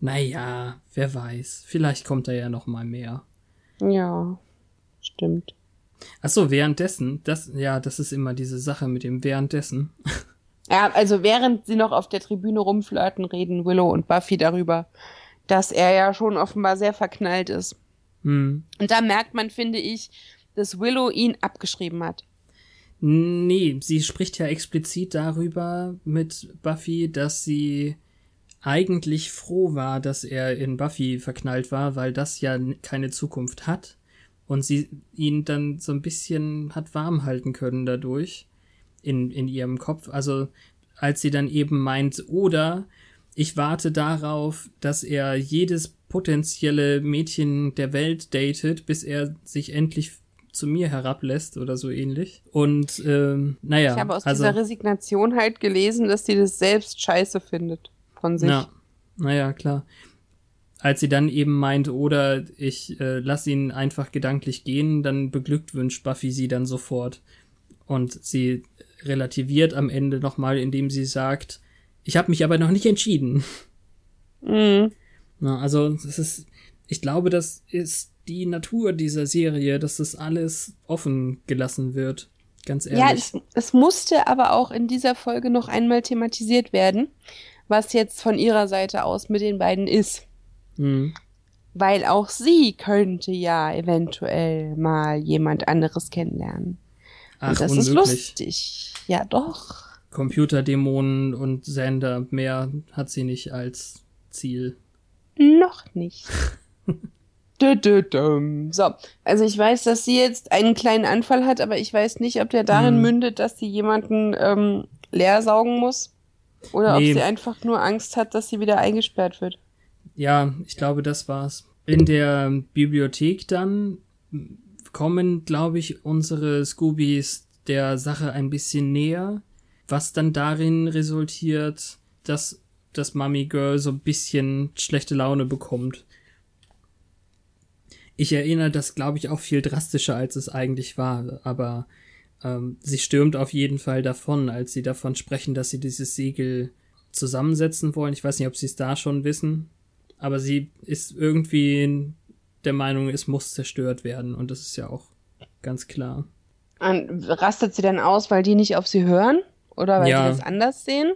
naja, wer weiß. Vielleicht kommt da ja noch mal mehr. Ja, stimmt. Ach so, währenddessen, das, ja, das ist immer diese Sache mit dem währenddessen. Ja, also während sie noch auf der Tribüne rumflirten, reden Willow und Buffy darüber, dass er ja schon offenbar sehr verknallt ist. Hm. Und da merkt man, finde ich, dass Willow ihn abgeschrieben hat. Nee, sie spricht ja explizit darüber mit Buffy, dass sie eigentlich froh war, dass er in Buffy verknallt war, weil das ja keine Zukunft hat. Und sie ihn dann so ein bisschen hat warm halten können dadurch in, in ihrem Kopf. Also als sie dann eben meint, oder ich warte darauf, dass er jedes potenzielle Mädchen der Welt datet, bis er sich endlich zu mir herablässt oder so ähnlich. Und ähm, naja, ich habe aus also, dieser Resignation halt gelesen, dass sie das selbst scheiße findet von sich. Ja, naja, klar. Als sie dann eben meint, oder ich äh, lass ihn einfach gedanklich gehen, dann beglückwünscht Buffy sie dann sofort. Und sie relativiert am Ende nochmal, indem sie sagt, ich habe mich aber noch nicht entschieden. Mhm. Na, also das ist, ich glaube, das ist die Natur dieser Serie, dass das alles offen gelassen wird. Ganz ehrlich. Ja, es, es musste aber auch in dieser Folge noch einmal thematisiert werden, was jetzt von ihrer Seite aus mit den beiden ist. Hm. Weil auch sie könnte ja eventuell mal jemand anderes kennenlernen. Ach, Und das unmöglich. ist lustig. Ja, doch. Computerdämonen und Sender, mehr hat sie nicht als Ziel. Noch nicht. *laughs* So, also ich weiß, dass sie jetzt einen kleinen Anfall hat, aber ich weiß nicht, ob der darin Hm. mündet, dass sie jemanden ähm, leer saugen muss. Oder Nee. ob sie einfach nur Angst hat, dass sie wieder eingesperrt wird. Ja, ich glaube, das war's. In der Bibliothek dann kommen, glaube ich, unsere Scoobies der Sache ein bisschen näher, was dann darin resultiert, dass das Mummy Girl so ein bisschen schlechte Laune bekommt. Ich erinnere das, glaube ich, auch viel drastischer, als es eigentlich war, aber ähm, sie stürmt auf jeden Fall davon, als sie davon sprechen, dass sie dieses Siegel zusammensetzen wollen. Ich weiß nicht, ob sie es da schon wissen, aber sie ist irgendwie der Meinung, es muss zerstört werden und das ist ja auch ganz klar. Und rastet sie dann aus, weil die nicht auf sie hören? Oder weil Ja. die das anders sehen?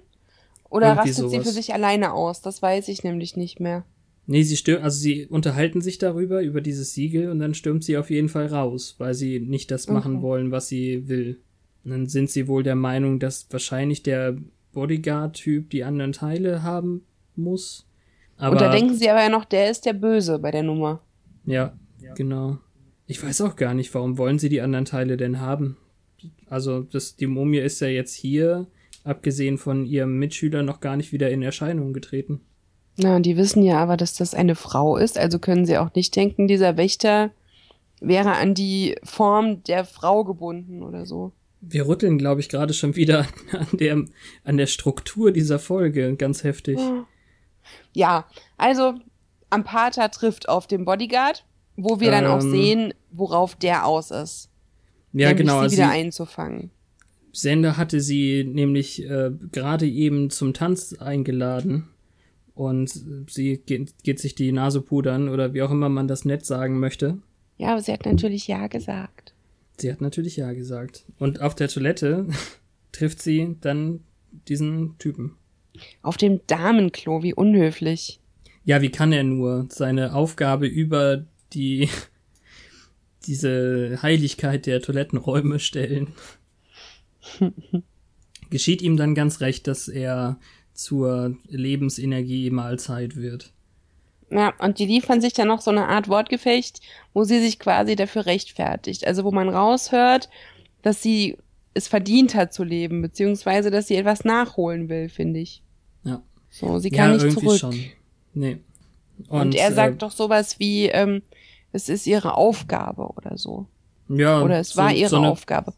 Oder Irgendwie rastet sie sowas. für sich alleine aus? Das weiß ich nämlich nicht mehr. Nee, sie stürmt, also sie unterhalten sich darüber, über dieses Siegel und dann stürmt sie auf jeden Fall raus, weil sie nicht das machen Okay. wollen, was sie will. Und dann sind sie wohl der Meinung, dass wahrscheinlich der Bodyguard-Typ die anderen Teile haben muss. Aber Und da denken sie aber ja noch, der ist der Böse bei der Nummer. Ja, genau. Ich weiß auch gar nicht, warum wollen sie die anderen Teile denn haben? Also, das, die Mumie ist ja jetzt hier, abgesehen von ihrem Mitschüler, noch gar nicht wieder in Erscheinung getreten. Na, und die wissen ja aber, dass das eine Frau ist, also können sie auch nicht denken, dieser Wächter wäre an die Form der Frau gebunden oder so. Wir rütteln, glaube ich, gerade schon wieder *laughs* an der, an der Struktur dieser Folge ganz heftig. Ja, also Ampata trifft auf den Bodyguard, wo wir dann auch Ähm. sehen, worauf der aus ist. Ja, nämlich genau. sie Also wieder sie, einzufangen. Sender hatte sie nämlich äh, gerade eben zum Tanz eingeladen und sie geht, geht sich die Nase pudern oder wie auch immer man das nett sagen möchte. Ja, aber sie hat natürlich Ja gesagt. Sie hat natürlich Ja gesagt. Und auf der Toilette *laughs* trifft sie dann diesen Typen. Auf dem Damenklo, wie unhöflich. Ja, wie kann er nur seine Aufgabe über die *laughs* diese Heiligkeit der Toilettenräume stellen? *laughs* Geschieht ihm dann ganz recht, dass er zur Lebensenergie Mahlzeit wird. Ja, und die liefern sich dann noch so eine Art Wortgefecht, wo sie sich quasi dafür rechtfertigt. Also wo man raushört, dass sie es verdient hat zu leben, beziehungsweise dass sie etwas nachholen will, finde ich. So, sie kann ja, nicht zurück. schon. Nee. Und, er sagt äh, doch sowas wie, ähm, es ist ihre Aufgabe oder so. ja, Oder es so, war ihre so Aufgabe.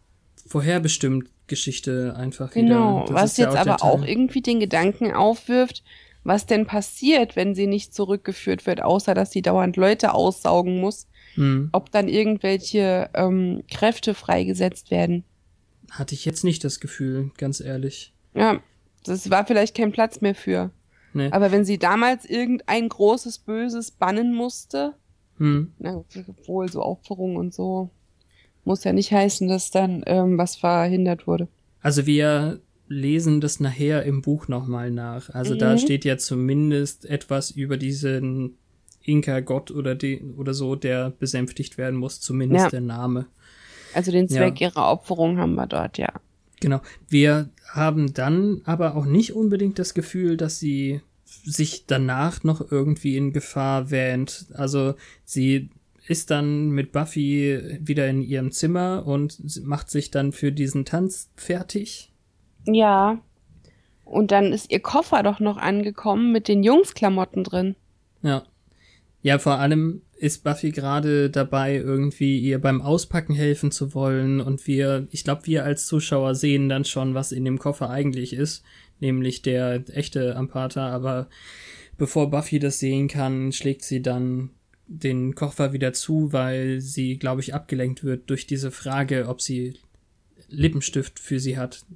vorherbestimmt Geschichte einfach Genau, was ist ja jetzt der aber auch irgendwie den Gedanken aufwirft, was denn passiert, wenn sie nicht zurückgeführt wird, außer dass sie dauernd Leute aussaugen muss, Hm. ob dann irgendwelche ähm, Kräfte freigesetzt werden. Hatte ich jetzt nicht das Gefühl, ganz ehrlich. Ja, das war vielleicht kein Platz mehr für. Nee. Aber wenn sie damals irgendein großes Böses bannen musste, Hm. na, wohl so Aufführungen und so, muss ja nicht heißen, dass dann ähm, was verhindert wurde. Also wir lesen das nachher im Buch nochmal nach. Also da Mhm. steht ja zumindest etwas über diesen Inka-Gott oder, den, oder so, der besänftigt werden muss, zumindest Ja. der Name. Also den Zweck Ja. ihrer Opferung haben wir dort, ja. Genau. Wir haben dann aber auch nicht unbedingt das Gefühl, dass sie sich danach noch irgendwie in Gefahr wähnt. Also sie ist dann mit Buffy wieder in ihrem Zimmer und macht sich dann für diesen Tanz fertig. Ja. Und dann ist ihr Koffer doch noch angekommen mit den Jungsklamotten drin. Ja. Ja, vor allem ist Buffy gerade dabei, irgendwie ihr beim Auspacken helfen zu wollen. Und wir, ich glaube, wir als Zuschauer sehen dann schon, was in dem Koffer eigentlich ist. Nämlich der echte Ampata. Aber bevor Buffy das sehen kann, schlägt sie dann den Koffer wieder zu, weil sie, glaube ich, abgelenkt wird durch diese Frage, ob sie Lippenstift für sie hat.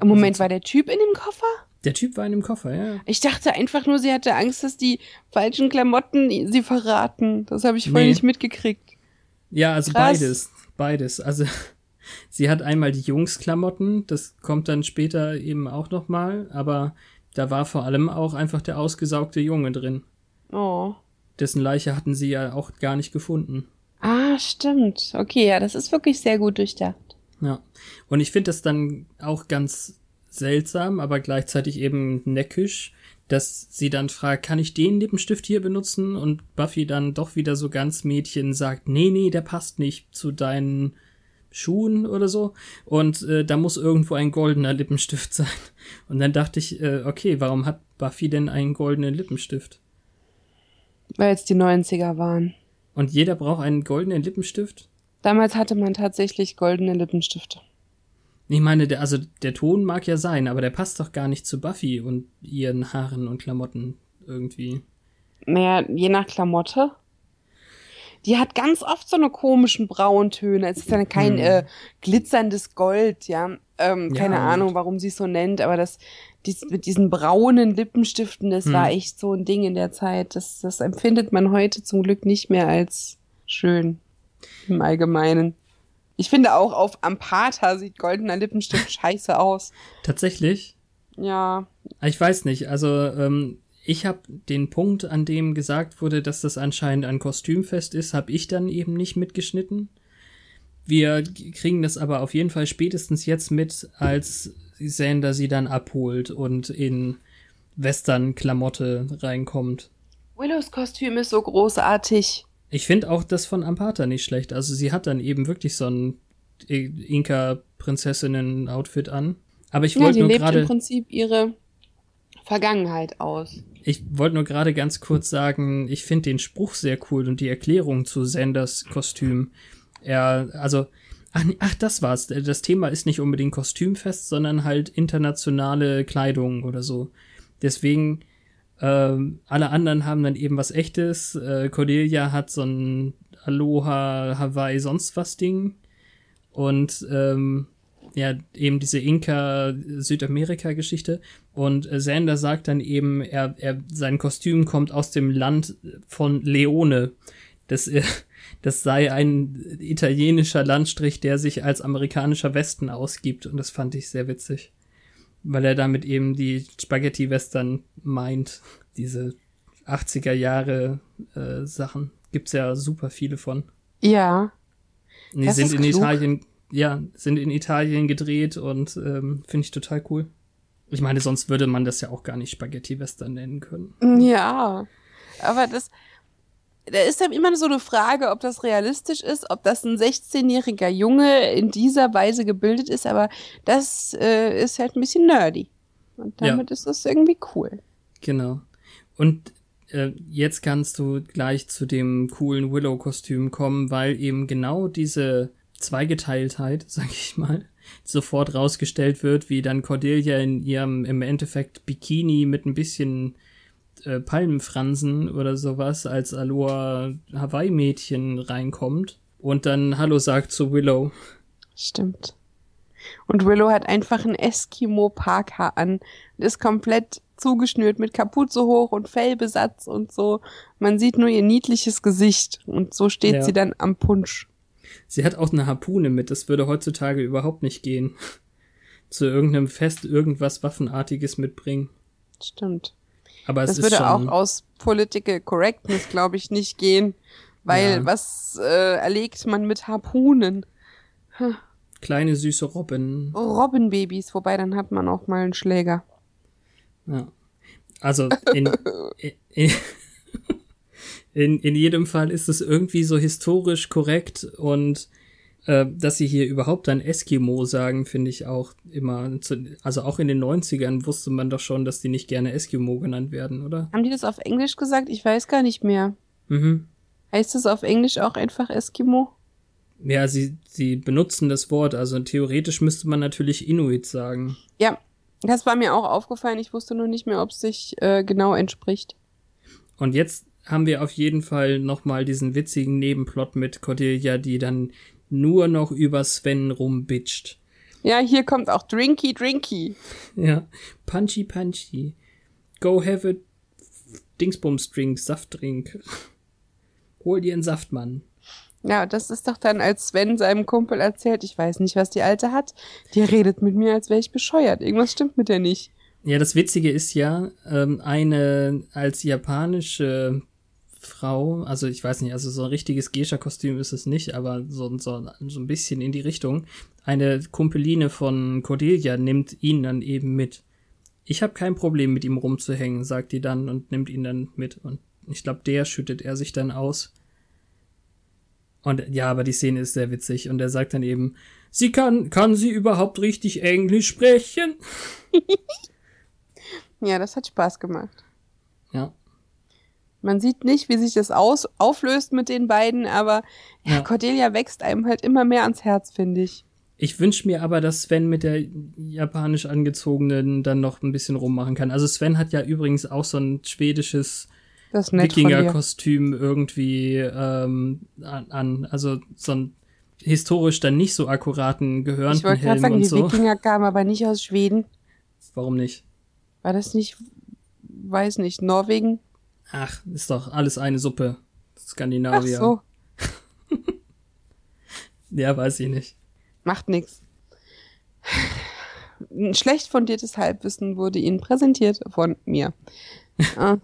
Im Moment Also, war der Typ in dem Koffer? Der Typ war in dem Koffer, ja. Ich dachte einfach nur, sie hatte Angst, dass die falschen Klamotten sie verraten. Das habe ich vorher Nee. nicht mitgekriegt. Ja, also Krass. beides. Beides. Also *laughs* sie hat einmal die Jungsklamotten, das kommt dann später eben auch nochmal, aber da war vor allem auch einfach der ausgesaugte Junge drin. Oh. Dessen Leiche hatten sie ja auch gar nicht gefunden. Ah, stimmt. Okay, ja, das ist wirklich sehr gut durchdacht. Ja. Und ich finde das dann auch ganz seltsam, aber gleichzeitig eben neckisch, dass sie dann fragt, kann ich den Lippenstift hier benutzen? Und Buffy dann doch wieder so ganz Mädchen sagt, nee, nee, der passt nicht zu deinen Schuhen oder so. Und äh, da muss irgendwo ein goldener Lippenstift *laughs* sein. Und dann dachte ich, äh, okay, warum hat Buffy denn einen goldenen Lippenstift? Weil es die 90er waren. Und jeder braucht einen goldenen Lippenstift? Damals hatte man tatsächlich goldene Lippenstifte. Ich meine, der, also der Ton mag ja sein, aber der passt doch gar nicht zu Buffy und ihren Haaren und Klamotten irgendwie. Naja, je nach Klamotte. Die hat ganz oft so eine komischen Brauntöne. Es ist ja kein Hm. äh, glitzerndes Gold, ja. Ähm, Ja, keine und- Ahnung, warum sie es so nennt, aber das dies, mit diesen braunen Lippenstiften, das Hm. war echt so ein Ding in der Zeit. Das, das empfindet man heute zum Glück nicht mehr als schön im Allgemeinen. Ich finde auch auf Ampata sieht goldener Lippenstift *laughs* scheiße aus. Tatsächlich? Ja, Ich weiß nicht. Also, ähm, ich habe den Punkt, an dem gesagt wurde, dass das anscheinend ein Kostümfest ist, habe ich dann eben nicht mitgeschnitten. Wir kriegen das aber auf jeden Fall spätestens jetzt mit, als Sander sie dann abholt und in Western-Klamotte reinkommt. Willows Kostüm ist so großartig. Ich finde auch das von Ampata nicht schlecht. Also sie hat dann eben wirklich so ein I- Inka-Prinzessinnen-Outfit an. Aber ich Ja, wollte die nur lebt im gerade, Prinzip ihre Vergangenheit aus. ich wollte nur gerade ganz kurz sagen, ich finde den Spruch sehr cool und die Erklärung zu Sanders Kostüm. Er, also, ach, ach, das war's. Das Thema ist nicht unbedingt Kostümfest, sondern halt internationale Kleidung oder so. Deswegen, ähm, alle anderen haben dann eben was echtes. Äh, Cordelia hat so ein Aloha Hawaii sonst was Ding. Und ähm, ja, eben diese Inka-Südamerika-Geschichte. Und äh, Sander sagt dann eben, er, er, sein Kostüm kommt aus dem Land von Leone. Das, äh, das sei ein italienischer Landstrich, der sich als amerikanischer Westen ausgibt. Und das fand ich sehr witzig. Weil er damit eben die Spaghetti-Western meint. Diese 80er Jahre äh, Sachen. Gibt's ja super viele von. Ja. Die Das sind in klug. Italien, ja, sind in Italien gedreht und ähm, finde ich total cool. Ich meine, sonst würde man das ja auch gar nicht Spaghetti-Western nennen können. Ja. Aber das, da ist dann immer so eine Frage, ob das realistisch ist, ob das ein 16-jähriger Junge in dieser Weise gebildet ist, aber das äh, ist halt ein bisschen nerdy. Und Ja. damit ist das irgendwie cool. Genau. Und äh, jetzt kannst du gleich zu dem coolen Willow-Kostüm kommen, weil eben genau diese Zweigeteiltheit, *laughs* sag ich mal, sofort rausgestellt wird, wie dann Cordelia in ihrem im Endeffekt Bikini mit ein bisschen äh, Palmenfransen oder sowas als Aloha Hawaii-Mädchen reinkommt und dann Hallo sagt zu Willow. Stimmt. Und Willow hat einfach ein Eskimo-Parker an und ist komplett zugeschnürt mit Kapuze hoch und Fellbesatz und so. Man sieht nur ihr niedliches Gesicht und so steht Ja. sie dann am Punsch. Sie hat auch eine Harpune mit, das würde heutzutage überhaupt nicht gehen. *laughs* Zu irgendeinem Fest irgendwas Waffenartiges mitbringen. Stimmt. Aber es Das ist würde schon, auch aus Political Correctness, glaube ich, nicht gehen. Weil Ja. was äh, erlegt man mit Harpunen? kleine süße Robin. Robbenbabys, wobei dann hat man auch mal einen Schläger. Ja. Also in, in, *laughs* in, in jedem Fall ist es irgendwie so historisch korrekt und äh, dass sie hier überhaupt ein Eskimo sagen, finde ich auch immer. Zu, also auch in den 90ern wusste man doch schon, dass die nicht gerne Eskimo genannt werden, oder? Haben die das auf Englisch gesagt? Ich weiß gar nicht mehr. Mhm. Heißt es auf Englisch auch einfach Eskimo? Ja, sie, sie benutzen das Wort, also theoretisch müsste man natürlich Inuit sagen. Ja, das war mir auch aufgefallen. Ich wusste nur nicht mehr, ob es sich äh, genau entspricht. Und jetzt haben wir auf jeden Fall nochmal diesen witzigen Nebenplot mit Cordelia, die dann nur noch über Sven rumbitcht. Ja, hier kommt auch Drinky Drinky. Ja, Punchy Punchy. Go have a Dingsbums Drink, Saftdrink. Hol dir einen Saft, Mann. Ja, das ist doch dann, als Sven seinem Kumpel erzählt, ich weiß nicht, was die Alte hat. Die redet mit mir, als wäre ich bescheuert. Irgendwas stimmt mit der nicht. Ja, das Witzige ist ja, ähm, eine als japanische Frau, also ich weiß nicht, also so ein richtiges Geisha-Kostüm ist es nicht, aber so, so, so ein bisschen in die Richtung. Eine Kumpeline von Cordelia nimmt ihn dann eben mit. Ich habe kein Problem mit ihm rumzuhängen, sagt die dann und nimmt ihn dann mit. Und ich glaube, der schüttet er sich dann aus. Und ja, aber die Szene ist sehr witzig und er sagt dann eben, sie kann, kann sie überhaupt richtig Englisch sprechen? *laughs* Ja, das hat Spaß gemacht. Ja. Man sieht nicht, wie sich das aus auflöst mit den beiden, aber ja, Ja. Cordelia wächst einem halt immer mehr ans Herz, finde ich. Ich wünsche mir aber, dass Sven mit der japanisch angezogenen dann noch ein bisschen rummachen kann. Also Sven hat ja übrigens auch so ein schwedisches. Wikinger-Kostüm irgendwie ähm, an. Also so ein historisch dann nicht so akkuraten Ich wollte gerade sagen, die so. Wikinger kamen aber nicht aus Schweden. Warum nicht? War das nicht, weiß nicht, Norwegen? Ach, ist doch alles eine Suppe. Ach Skandinavier. so, *laughs* Ja, weiß ich nicht. macht nix. Ein schlecht fundiertes Halbwissen wurde Ihnen präsentiert von mir. *laughs* ah,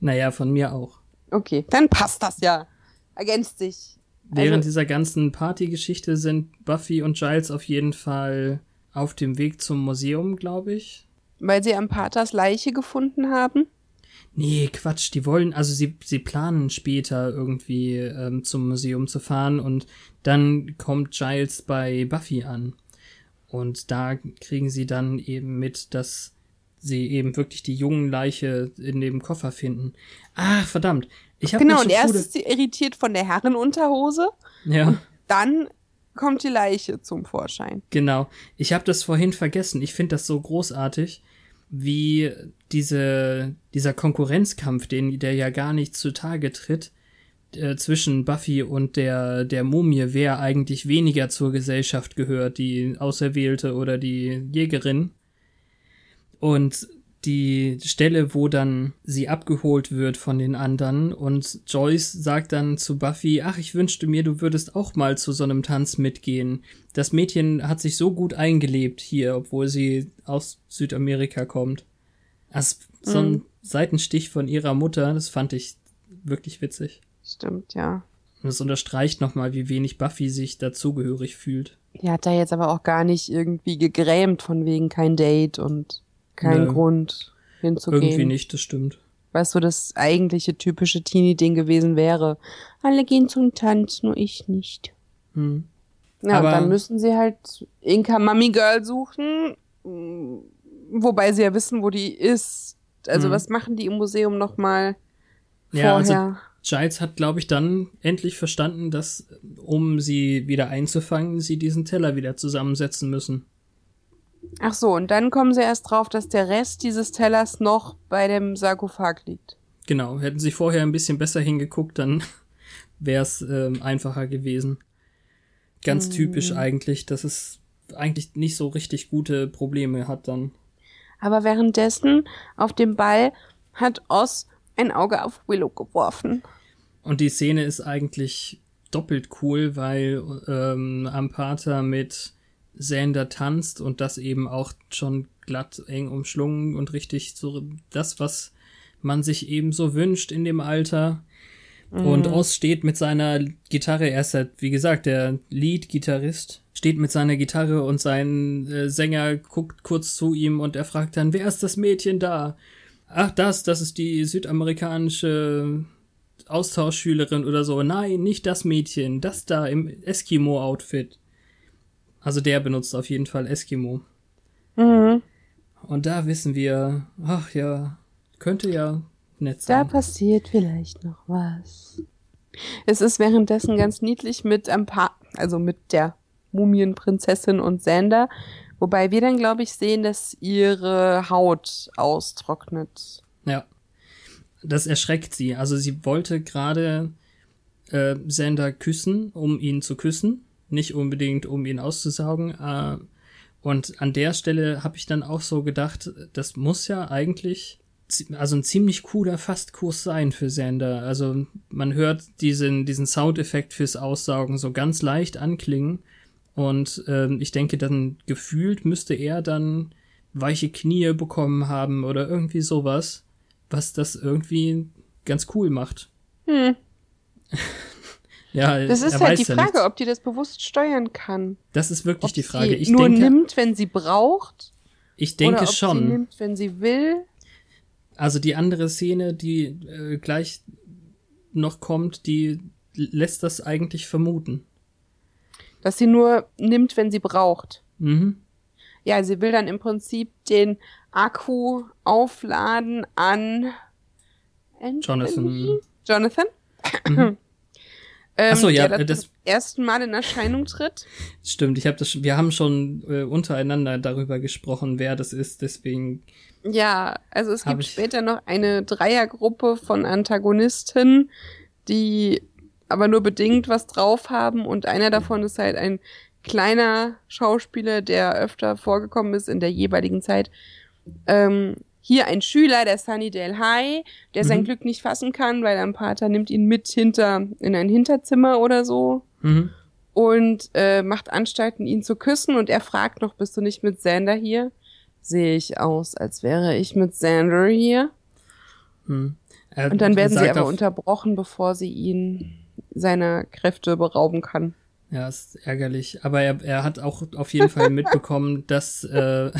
Naja, von mir auch. okay, dann passt das ja. Ergänzt sich. Während Also- dieser ganzen Partygeschichte sind Buffy und Giles auf jeden Fall auf dem Weg zum Museum, glaube ich. Weil sie am Paters Leiche gefunden haben. Nee, Quatsch, die wollen, also sie, sie planen später irgendwie ähm, zum Museum zu fahren und dann kommt Giles bei Buffy an. Und da kriegen sie dann eben mit, dass sie eben wirklich die jungen Leiche in dem Koffer finden. Ach, verdammt. Ich habe Genau, und erst ist sie irritiert von der Herrenunterhose, Ja, dann kommt die Leiche zum Vorschein. genau. Ich habe das vorhin vergessen. Ich finde das so großartig, wie diese, dieser Konkurrenzkampf, den der ja gar nicht zutage tritt, äh, zwischen Buffy und der, der Mumie, wer eigentlich weniger zur Gesellschaft gehört, die Auserwählte oder die Jägerin. Und die Stelle, wo dann sie abgeholt wird von den anderen und Joyce sagt dann zu Buffy, ach, ich wünschte mir, du würdest auch mal zu so einem Tanz mitgehen. Das Mädchen hat sich so gut eingelebt hier, obwohl sie aus Südamerika kommt. Also, so ein Mhm. Seitenstich von ihrer Mutter, das fand ich wirklich witzig. Stimmt, ja. Und das unterstreicht nochmal, wie wenig Buffy sich dazugehörig fühlt. Die hat da jetzt aber auch gar nicht irgendwie gegrämt von wegen kein Date und kein Nö. Grund hinzugehen. Irgendwie nicht, das stimmt. Was so das eigentliche typische Teenie-Ding gewesen wäre. Alle gehen zum Tanz, nur ich nicht. Hm. Ja, Aber- und dann müssen sie halt Inka Mummy Girl suchen, mm, wobei sie ja wissen, wo die ist. Also Mhm. was machen die im Museum nochmal Ja, also vorher? Giles hat, glaube ich, dann endlich verstanden, dass, um sie wieder einzufangen, sie diesen Teller wieder zusammensetzen müssen. Ach so, und dann kommen sie erst drauf, dass der Rest dieses Tellers noch bei dem Sarkophag liegt. Genau, hätten sie vorher ein bisschen besser hingeguckt, dann *laughs* wäre es ähm, einfacher gewesen. Ganz Mhm. typisch eigentlich, dass es eigentlich nicht so richtig gute Probleme hat dann. Aber währenddessen auf dem Ball hat Oz ein Auge auf Willow geworfen. Und die Szene ist eigentlich doppelt cool, weil ähm, Ampata mit Xander tanzt und das eben auch schon glatt eng umschlungen und richtig so das, was man sich eben so wünscht in dem Alter. Und Oz steht mit seiner Gitarre, er ist halt, wie gesagt, der Lead-Gitarrist, steht mit seiner Gitarre und sein äh, Sänger guckt kurz zu ihm und er fragt dann, wer ist das Mädchen da? Ach, das, das ist die südamerikanische Austauschschülerin oder so. Nein, nicht das Mädchen, das da im Eskimo-Outfit. Also der benutzt auf jeden Fall Eskimo. Mhm. Und da wissen wir, ach ja, könnte ja nett Da sein. passiert vielleicht noch was. Es ist währenddessen ganz niedlich mit ein paar, also mit der Mumienprinzessin und Xander, wobei wir dann, glaube ich, sehen, dass ihre Haut austrocknet. Ja. Das erschreckt sie. Also sie wollte gerade äh, Xander küssen, um ihn zu küssen. Nicht unbedingt, um ihn auszusaugen. Äh, und an der Stelle habe ich dann auch so gedacht, das muss ja eigentlich also ein ziemlich cooler Fastkurs sein für Xander. Also man hört diesen, diesen Soundeffekt fürs Aussaugen so ganz leicht anklingen. Und ähm, ich denke, dann gefühlt müsste er dann weiche Knie bekommen haben oder irgendwie sowas, was das irgendwie ganz cool macht. Hm. *laughs* Ja, Das ist halt die ja Frage, nichts. ob die das bewusst steuern kann. Das ist wirklich Ob die Frage. sie Ich nur denke, nimmt, wenn sie braucht. ich denke oder ob schon. sie nimmt, wenn sie will. Also die andere Szene, die äh, gleich noch kommt, die lässt das eigentlich vermuten. Dass sie nur nimmt, wenn sie braucht. Mhm. Ja, sie will dann im Prinzip den Akku aufladen an Anthony? Jonathan. Jonathan? Mhm. Ähm, so, ja, der da das- zum ersten Mal in Erscheinung tritt. Stimmt, ich habe das wir haben schon äh, untereinander darüber gesprochen, wer das ist, deswegen Ja, also es gibt später noch eine Dreiergruppe von Antagonisten, die aber nur bedingt was drauf haben und einer davon ist halt ein kleiner Schauspieler, der öfter vorgekommen ist in der jeweiligen Zeit. Ähm, hier ein Schüler der Sunnydale High, der sein Mhm. Glück nicht fassen kann, weil ein Pater nimmt ihn mit hinter in ein Hinterzimmer oder so mhm. und äh, macht Anstalten, ihn zu küssen und er fragt noch, bist du nicht mit Xander hier? Sehe ich aus, als wäre ich mit Xander hier? Mhm. Er Und dann werden sie aber unterbrochen, bevor sie ihn seiner Kräfte berauben kann. Ja, ist ärgerlich. Aber er, er hat auch auf jeden Fall *laughs* mitbekommen, dass, äh,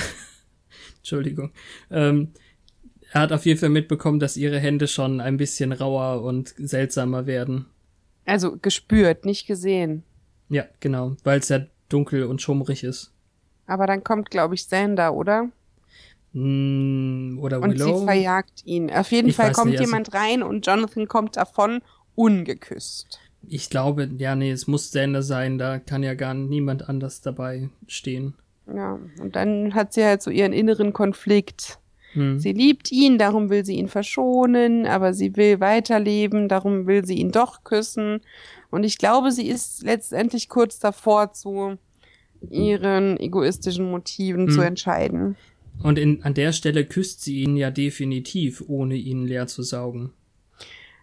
Entschuldigung, ähm, er hat auf jeden Fall mitbekommen, dass ihre Hände schon ein bisschen rauer und seltsamer werden. Also gespürt, nicht gesehen. Ja, genau, weil es ja dunkel und schummrig ist. Aber dann kommt, glaube ich, Xander, oder? Mm, oder Und Willow. sie verjagt ihn. Auf jeden Ich Fall kommt nicht, also- jemand rein und Jonathan kommt davon ungeküsst. ich glaube, ja, nee, es muss Xander sein, da kann ja gar niemand anders dabei stehen. Ja, und dann hat sie halt so ihren inneren Konflikt. Hm. Sie liebt ihn, darum will sie ihn verschonen, aber sie will weiterleben, darum will sie ihn doch küssen. Und ich glaube, sie ist letztendlich kurz davor, zu ihren egoistischen Motiven zu Hm. entscheiden. Und in, an der Stelle küsst sie ihn ja definitiv, ohne ihn leer zu saugen.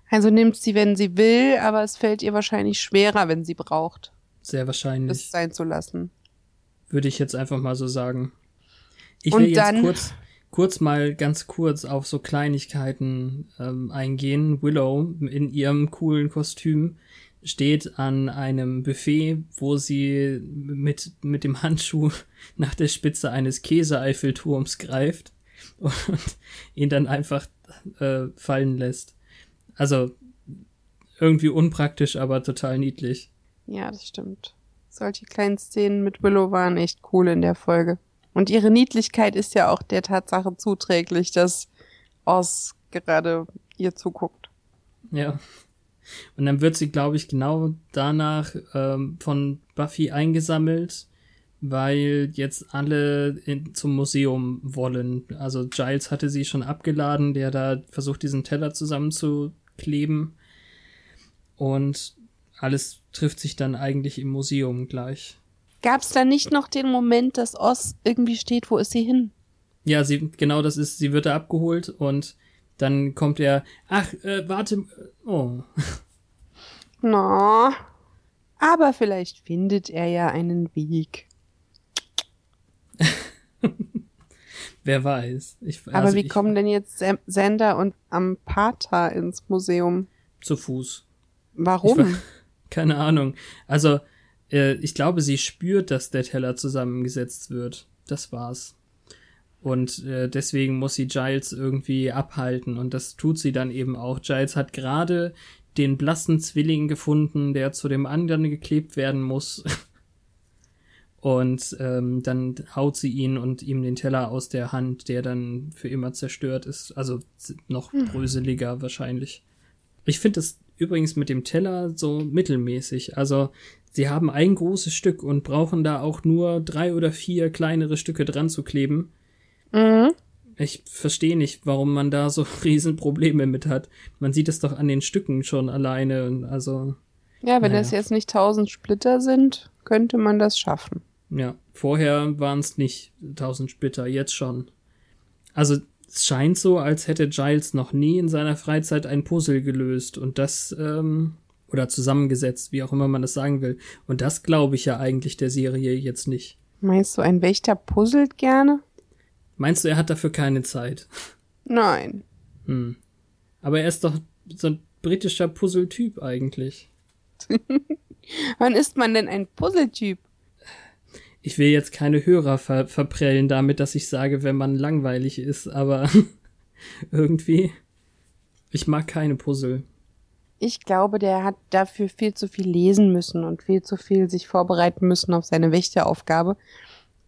Also nimmt sie, wenn sie will, aber es fällt ihr wahrscheinlich schwerer, wenn sie braucht, Sehr wahrscheinlich. es sein zu lassen. Würde ich jetzt einfach mal so sagen. Ich will jetzt kurz, kurz mal ganz kurz auf so Kleinigkeiten ähm, eingehen. Willow in ihrem coolen Kostüm steht an einem Buffet, wo sie mit, mit dem Handschuh *laughs* nach der Spitze eines Käse-Eiffelturms greift und ihn dann einfach äh, fallen lässt. Also irgendwie unpraktisch, aber total niedlich. Ja, das stimmt. Solche kleinen Szenen mit Willow waren echt cool in der Folge. Und ihre Niedlichkeit ist ja auch der Tatsache zuträglich, dass Oz gerade ihr zuguckt. Ja. Und dann wird sie, glaube ich, genau danach ähm, von Buffy eingesammelt, weil jetzt alle in, zum Museum wollen. Also Giles hatte sie schon abgeladen, der da versucht, diesen Teller zusammenzukleben. Und alles trifft sich dann eigentlich im Museum gleich. Gab es da nicht noch den Moment, dass Oz irgendwie steht, wo ist sie hin? Ja, sie, genau das ist, sie wird da abgeholt und dann kommt er, ach, äh, warte, oh, *laughs* Na, aber vielleicht findet er ja einen Weg. *laughs* wer weiß. Ich, Aber also wie ich, kommen denn jetzt Sander und Ampata ins Museum? Zu Fuß. Warum? Keine Ahnung. Also, äh, ich glaube, sie spürt, dass der Teller zusammengesetzt wird. Das war's. Und äh, deswegen muss sie Giles irgendwie abhalten. Und das tut sie dann eben auch. Giles hat gerade den blassen Zwilling gefunden, der zu dem anderen geklebt werden muss. *laughs* Und ähm, dann haut sie ihn und ihm den Teller aus der Hand, der dann für immer zerstört ist. Also noch bröseliger wahrscheinlich. Ich finde es übrigens mit dem Teller so mittelmäßig. Also sie haben ein großes Stück und brauchen da auch nur drei oder vier kleinere Stücke dran zu kleben. mhm. Ich verstehe nicht, warum man da so *laughs* Riesenprobleme mit hat. Man sieht es doch an den Stücken schon alleine. Und also, Ja, wenn Naja. das jetzt nicht tausend Splitter sind, könnte man das schaffen. ja, vorher waren es nicht tausend Splitter, jetzt schon. Also es scheint so, als hätte Giles noch nie in seiner Freizeit ein Puzzle gelöst und das, ähm, oder zusammengesetzt, wie auch immer man das sagen will. Und das glaube ich ja eigentlich der Serie jetzt nicht. Meinst du, ein Wächter puzzelt gerne? Meinst du, er hat dafür keine Zeit? Nein. Hm. Aber er ist doch so ein britischer Puzzletyp eigentlich. *laughs* Wann ist man denn ein Puzzletyp? Ich will jetzt keine Hörer ver verprellen damit, dass ich sage, wenn man langweilig ist, aber *laughs* irgendwie, ich mag keine Puzzle. Ich glaube, der hat dafür viel zu viel lesen müssen und viel zu viel sich vorbereiten müssen auf seine Wächteraufgabe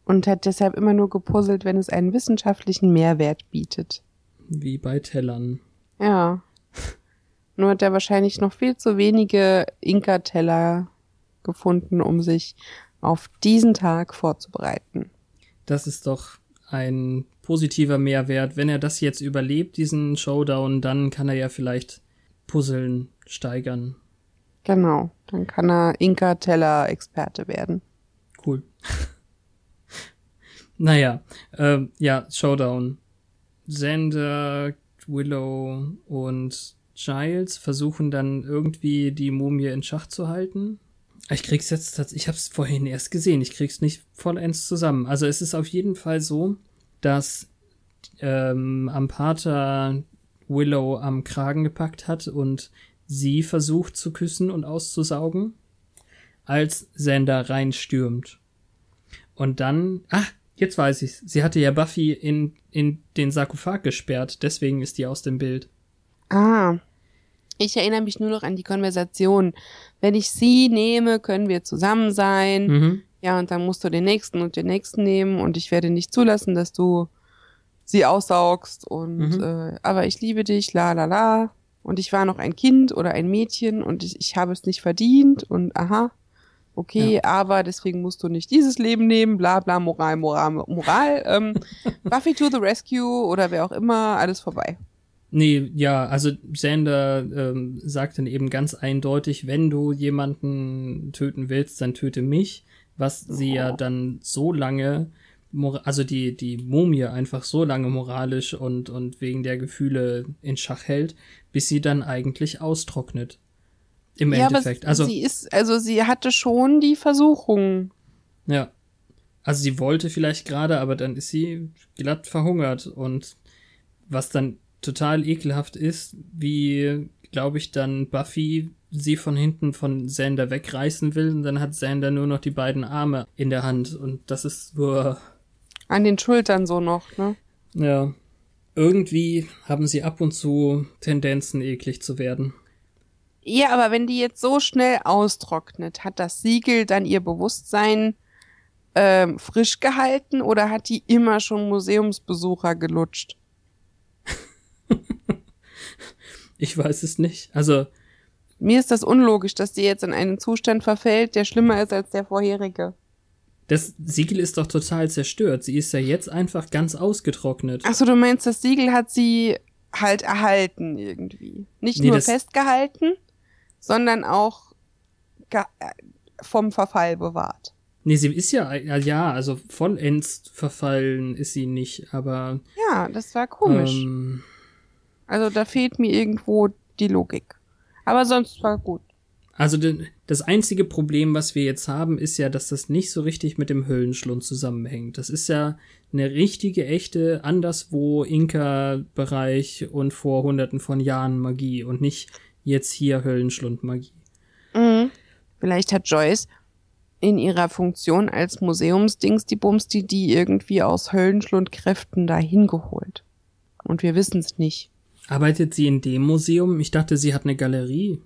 und hat deshalb immer nur gepuzzelt, wenn es einen wissenschaftlichen Mehrwert bietet. Wie bei Tellern. Ja. *laughs* Nur hat er wahrscheinlich noch viel zu wenige Inka-Teller gefunden, um sich auf diesen Tag vorzubereiten. Das ist doch ein positiver Mehrwert. Wenn er das jetzt überlebt, diesen Showdown, dann kann er ja vielleicht Puzzeln steigern. Genau. Dann kann er Inka-Teller-Experte werden. Cool. *laughs* naja, ähm, ja, Showdown. Xander, Willow und Giles versuchen dann irgendwie die Mumie in Schach zu halten. Ich krieg's jetzt, tats- ich hab's vorhin erst gesehen, ich krieg's nicht vollends zusammen. Also es ist auf jeden Fall so, dass ähm, Ampata Willow am Kragen gepackt hat und sie versucht zu küssen und auszusaugen, als Xander reinstürmt. Und dann, ah, jetzt weiß ich's. Sie hatte ja Buffy in, in den Sarkophag gesperrt, deswegen ist die aus dem Bild. Ah. Ich erinnere mich nur noch an die Konversation. Wenn ich sie nehme, können wir zusammen sein. Mhm. Ja, und dann musst du den nächsten und den nächsten nehmen und ich werde nicht zulassen, dass du sie aussaugst und Mhm. äh, aber ich liebe dich, la la la. Und ich war noch ein Kind oder ein Mädchen und ich, ich habe es nicht verdient und aha. Okay, ja. aber deswegen musst du nicht dieses Leben nehmen, bla bla, Moral, Moral, Moral. ähm, *laughs* Buffy to the Rescue oder wer auch immer, alles vorbei. Nee, ja, also Sander ähm, sagt dann eben ganz eindeutig, wenn du jemanden töten willst, dann töte mich, was oh. sie ja dann so lange, also die, die Mumie einfach so lange moralisch und, und wegen der Gefühle in Schach hält, bis sie dann eigentlich austrocknet. Im ja, Endeffekt. also, sie ist, also sie hatte schon die Versuchung. Ja. Also sie wollte vielleicht gerade, aber dann ist sie glatt verhungert und was dann total ekelhaft ist, wie, glaube ich, dann Buffy sie von hinten von Xander wegreißen will und dann hat Xander nur noch die beiden Arme in der Hand und das ist nur an den Schultern so noch, ne? Ja. Irgendwie haben sie ab und zu Tendenzen eklig zu werden. Ja, aber wenn die jetzt so schnell austrocknet, hat das Siegel dann ihr Bewusstsein ähm, frisch gehalten oder hat die immer schon Museumsbesucher gelutscht? *laughs* ich weiß es nicht. Also. Mir ist das unlogisch, dass die jetzt in einen Zustand verfällt, der schlimmer ist als der vorherige. Das Siegel ist doch total zerstört. Sie ist ja jetzt einfach ganz ausgetrocknet. Achso, du meinst, das Siegel hat sie halt erhalten irgendwie. Nicht nee, nur festgehalten, sondern auch vom Verfall bewahrt. Nee, sie ist ja, ja, also vollends verfallen ist sie nicht, aber. Ja, das war komisch. Ähm, also da fehlt mir irgendwo die Logik. Aber sonst war gut. Also das einzige Problem, was wir jetzt haben, ist ja, dass das nicht so richtig mit dem Höllenschlund zusammenhängt. Das ist ja eine richtige, echte, anderswo Inka-Bereich und vor hunderten von Jahren Magie und nicht jetzt hier Höllenschlund-Magie. Mhm. Vielleicht hat Joyce in ihrer Funktion als Museumsdings die Bumsti die irgendwie aus Höllenschlundkräften dahin geholt. Und wir wissen es nicht. Arbeitet sie in dem Museum? Ich dachte, sie hat eine Galerie.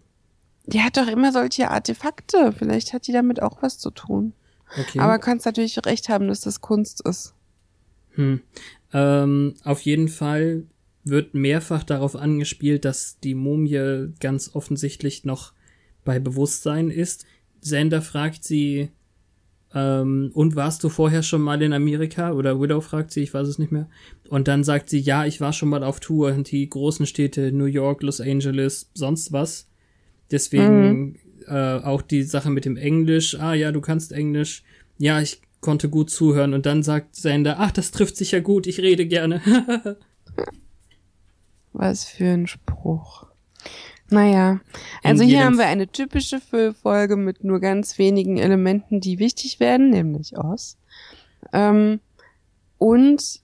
Die hat doch immer solche Artefakte. Vielleicht hat die damit auch was zu tun. Okay. Aber kannst natürlich recht haben, dass das Kunst ist. Hm. Ähm, auf jeden Fall wird mehrfach darauf angespielt, dass die Mumie ganz offensichtlich noch bei Bewusstsein ist. Sander fragt sie, ähm, und warst du vorher schon mal in Amerika? Oder Widow fragt sie, ich weiß es nicht mehr. Und dann sagt sie, ja, ich war schon mal auf Tour in die großen Städte New York, Los Angeles, sonst was. Deswegen mhm. äh, auch die Sache mit dem Englisch. Ah ja, du kannst Englisch. Ja, ich konnte gut zuhören. Und dann sagt Sander, ach, das trifft sich ja gut, ich rede gerne. *laughs* was für ein Spruch. Naja, also hier haben wir eine typische Füllfolge mit nur ganz wenigen Elementen, die wichtig werden, nämlich Oz. Ähm, und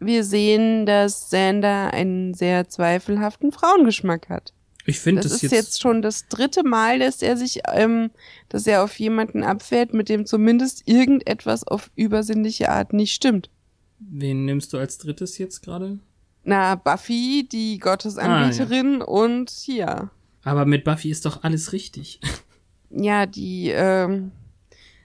wir sehen, dass Sander einen sehr zweifelhaften Frauengeschmack hat. Ich finde das, das ist jetzt, jetzt, schon das dritte Mal, dass er sich, ähm, dass er auf jemanden abfährt, mit dem zumindest irgendetwas auf übersinnliche Art nicht stimmt. Wen nimmst du als drittes jetzt gerade? Na, Buffy, die Gottesanbeterin ah, ja. und hier. Aber mit Buffy ist doch alles richtig. *laughs* Ja, die, ähm,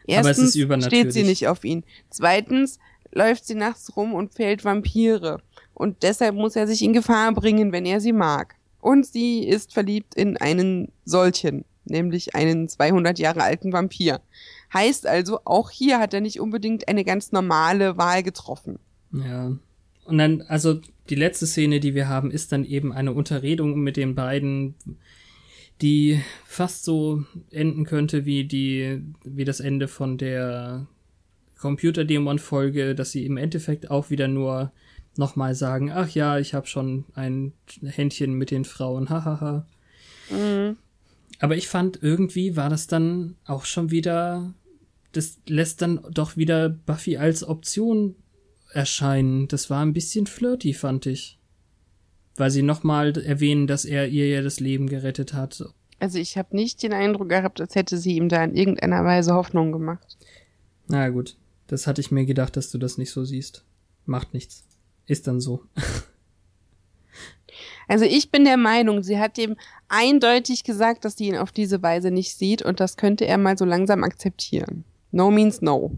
erstens steht sie nicht auf ihn. Zweitens läuft sie nachts rum und fällt Vampire. Und deshalb muss er sich in Gefahr bringen, wenn er sie mag. Und sie ist verliebt in einen solchen, nämlich einen 200 Jahre alten Vampir. Heißt also, auch hier hat er nicht unbedingt eine ganz normale Wahl getroffen. Ja. Und dann, also die letzte Szene, die wir haben, ist dann eben eine Unterredung mit den beiden, die fast so enden könnte wie die, wie das Ende von der Computerdämon-Folge, dass sie im Endeffekt auch wieder nur nochmal sagen, ach ja, ich habe schon ein Händchen mit den Frauen, hahaha. Mhm. Aber ich fand, irgendwie war das dann auch schon wieder, das lässt dann doch wieder Buffy als Option erscheinen. Das war ein bisschen flirty, fand ich. Weil sie nochmal erwähnen, dass er ihr ja das Leben gerettet hat. Also ich habe nicht den Eindruck gehabt, als hätte sie ihm da in irgendeiner Weise Hoffnung gemacht. Na gut, das hatte ich mir gedacht, dass du das nicht so siehst. Macht nichts. Ist dann so. *laughs* Also ich bin der Meinung, sie hat ihm eindeutig gesagt, dass sie ihn auf diese Weise nicht sieht und das könnte er mal so langsam akzeptieren. No means no.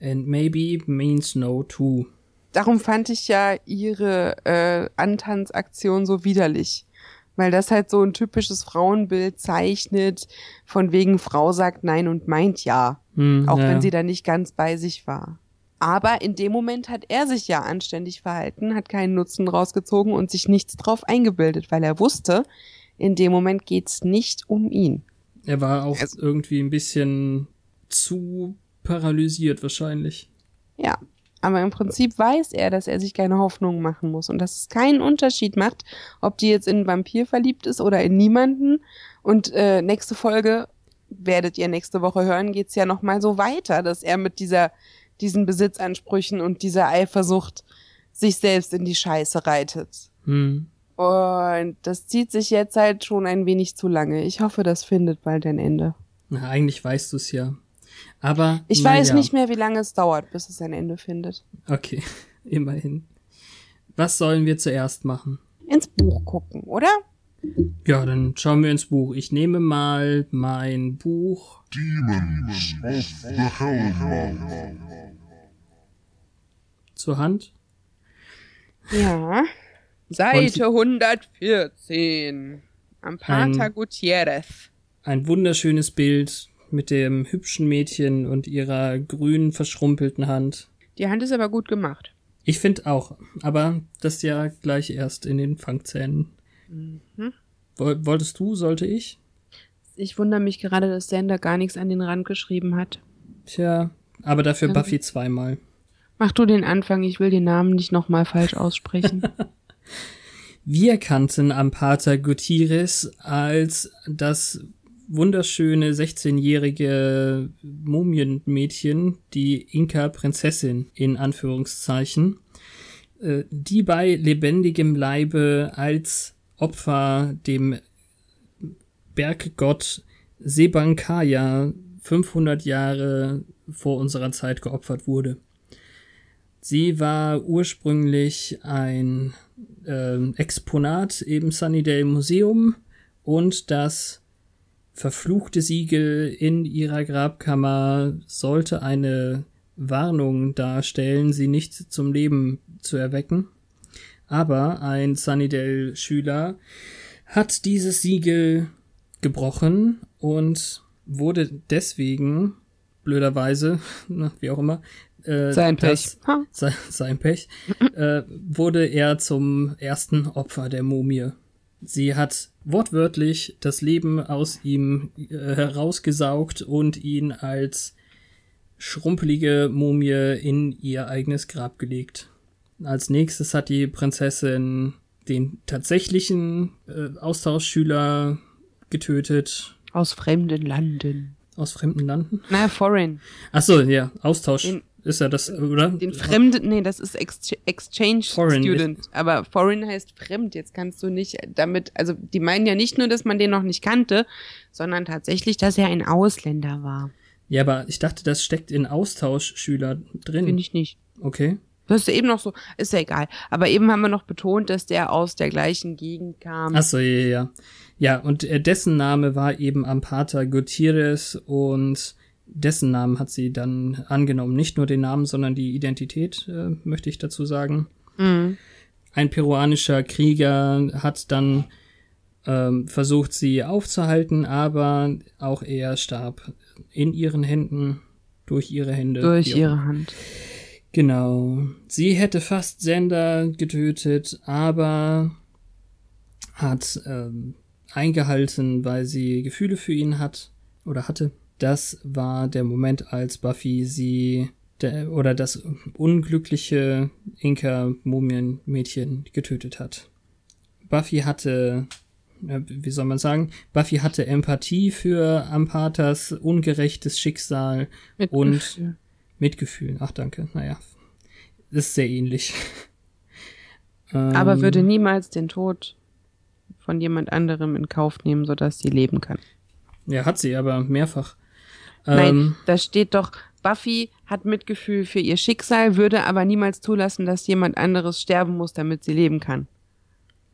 And maybe means no too. Darum fand ich ja ihre äh, Antanzaktion so widerlich. weil das halt so ein typisches Frauenbild zeichnet, von wegen Frau sagt Nein und meint Ja, Hm, auch ja. wenn sie da nicht ganz bei sich war. Aber in dem Moment hat er sich ja anständig verhalten, hat keinen Nutzen rausgezogen und sich nichts drauf eingebildet, weil er wusste, in dem Moment geht's nicht um ihn. Er war auch Also- irgendwie ein bisschen zu paralysiert wahrscheinlich. Ja, aber im Prinzip weiß er, dass er sich keine Hoffnungen machen muss und dass es keinen Unterschied macht, ob die jetzt in einen Vampir verliebt ist oder in niemanden. Und äh, nächste Folge werdet ihr nächste Woche hören, geht's ja noch mal so weiter, dass er mit dieser diesen Besitzansprüchen und dieser Eifersucht sich selbst in die Scheiße reitet. Hm. Und das zieht sich jetzt halt schon ein wenig zu lange. Ich hoffe, das findet bald ein Ende. Na, eigentlich weißt du es ja. Aber. Ich weiß ja. nicht mehr, wie lange es dauert, bis es ein Ende findet. Okay, *laughs* immerhin. Was sollen wir zuerst machen? Ins Buch gucken, oder? Ja, dann schauen wir ins Buch. Ich nehme mal mein Buch. Demons of the Hellmouth. zur Hand. Ja. *laughs* Seite 114. Am Pater Ein- Gutierrez. Ein wunderschönes Bild mit dem hübschen Mädchen und ihrer grün verschrumpelten Hand. Die Hand ist aber gut gemacht. Ich finde auch, aber das ja gleich erst in den Fangzähnen. Mhm. Woll- Wolltest du, sollte ich? Ich wundere mich gerade, dass Sander gar nichts an den Rand geschrieben hat. Tja, aber dafür Ja. Buffy zweimal. Mach du den Anfang, ich will den Namen nicht nochmal falsch aussprechen. *laughs* Wir kannten Ampata Gutierrez als das wunderschöne 16-jährige Mumienmädchen, die Inka-Prinzessin in Anführungszeichen, äh, die bei lebendigem Leibe als Opfer dem Berggott Sebankaya 500 Jahre vor unserer Zeit geopfert wurde. Sie war ursprünglich ein ähm, Exponat im Sunnydale Museum und das verfluchte Siegel in ihrer Grabkammer sollte eine Warnung darstellen, sie nicht zum Leben zu erwecken. Aber ein Sunnydale-Schüler hat dieses Siegel gebrochen und wurde deswegen, blöderweise, *laughs* na, wie auch immer, äh, Sein das- Pech. Sein, sein Pech, *laughs* äh, wurde er zum ersten Opfer der Mumie. Sie hat wortwörtlich das Leben aus ihm äh, herausgesaugt und ihn als schrumpelige Mumie in ihr eigenes Grab gelegt. Als nächstes hat die Prinzessin den tatsächlichen äh, Austauschschüler getötet Aus fremden Landen. aus fremden Landen. Na, foreign. Ach so, ja, Austausch Den- ist ja das, oder? Den fremden, nee, das ist Ex Exchange Foreign Student. Aber foreign heißt fremd. Jetzt kannst du nicht damit, also die meinen ja nicht nur, dass man den noch nicht kannte, sondern tatsächlich, dass er ein Ausländer war. Ja, aber ich dachte, das steckt in Austauschschüler drin. Finde ich nicht. Okay. Du hast ja eben noch so, ist ja egal. Aber eben haben wir noch betont, dass der aus der gleichen Gegend kam. Ach so, ja, ja, ja. Ja, und äh, dessen Name war eben Ampata Gutierrez und dessen Namen hat sie dann angenommen. Nicht nur den Namen, sondern die Identität, äh, möchte ich dazu sagen. Mhm. Ein peruanischer Krieger hat dann ähm, versucht, sie aufzuhalten, aber auch er starb in ihren Händen, durch ihre Hände. Durch auch ihre Hand. Genau. Sie hätte fast Sender getötet, aber hat ähm, eingehalten, weil sie Gefühle für ihn hat oder hatte. Das war der Moment, als Buffy sie der, oder das unglückliche Inka-Mumien-Mädchen getötet hat. Buffy hatte, äh, wie soll man sagen, Buffy hatte Empathie für Ampatas ungerechtes Schicksal Mit Und- Gefühl. Mitgefühl. Ach, danke. Naja. Ist sehr ähnlich. *laughs* Aber Ähm, würde niemals den Tod von jemand anderem in Kauf nehmen, sodass sie leben kann. Ja, hat sie aber mehrfach. Nein, Ähm, da steht doch, Buffy hat Mitgefühl für ihr Schicksal, würde aber niemals zulassen, dass jemand anderes sterben muss, damit sie leben kann.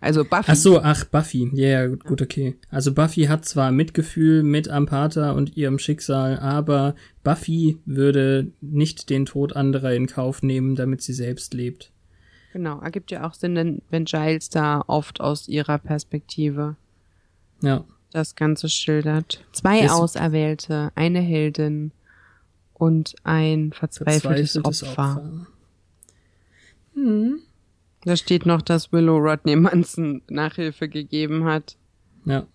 Also Buffy. ach so, ach, Buffy. Ja, ja, gut, gut, okay. Also Buffy hat zwar Mitgefühl mit Ampata und ihrem Schicksal, aber Buffy würde nicht den Tod anderer in Kauf nehmen, damit sie selbst lebt. Genau, ergibt ja auch Sinn, wenn Giles da oft aus ihrer Perspektive Ja. Das Ganze schildert. Zwei Das- Auserwählte, eine Heldin und ein verzweifeltes Verzweifeltes Opfer. Da steht noch, dass Willow Rodney Manson Nachhilfe gegeben hat Ja.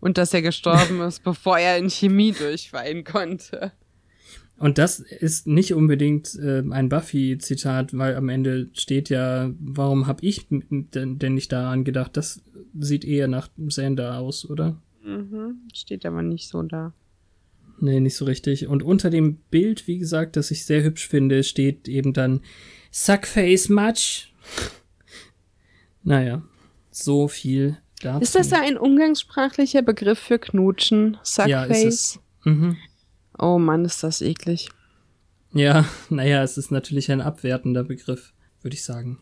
und dass er gestorben ist, *laughs* bevor er in Chemie durchfallen konnte. Und das ist nicht unbedingt äh, ein Buffy-Zitat, weil am Ende steht ja, warum habe ich denn, denn nicht daran gedacht? Das sieht eher nach Sander aus, oder? Mhm, steht aber nicht so da. Nee, nicht so richtig. Und unter dem Bild, wie gesagt, das ich sehr hübsch finde, steht eben dann Suckface Much. naja, so viel dazu. Ist das da ein umgangssprachlicher Begriff für Knutschen? Suckface? Ja, ist es. Mhm. Oh Mann, ist das eklig. Ja, *laughs* naja, es ist natürlich ein abwertender Begriff, würde ich sagen.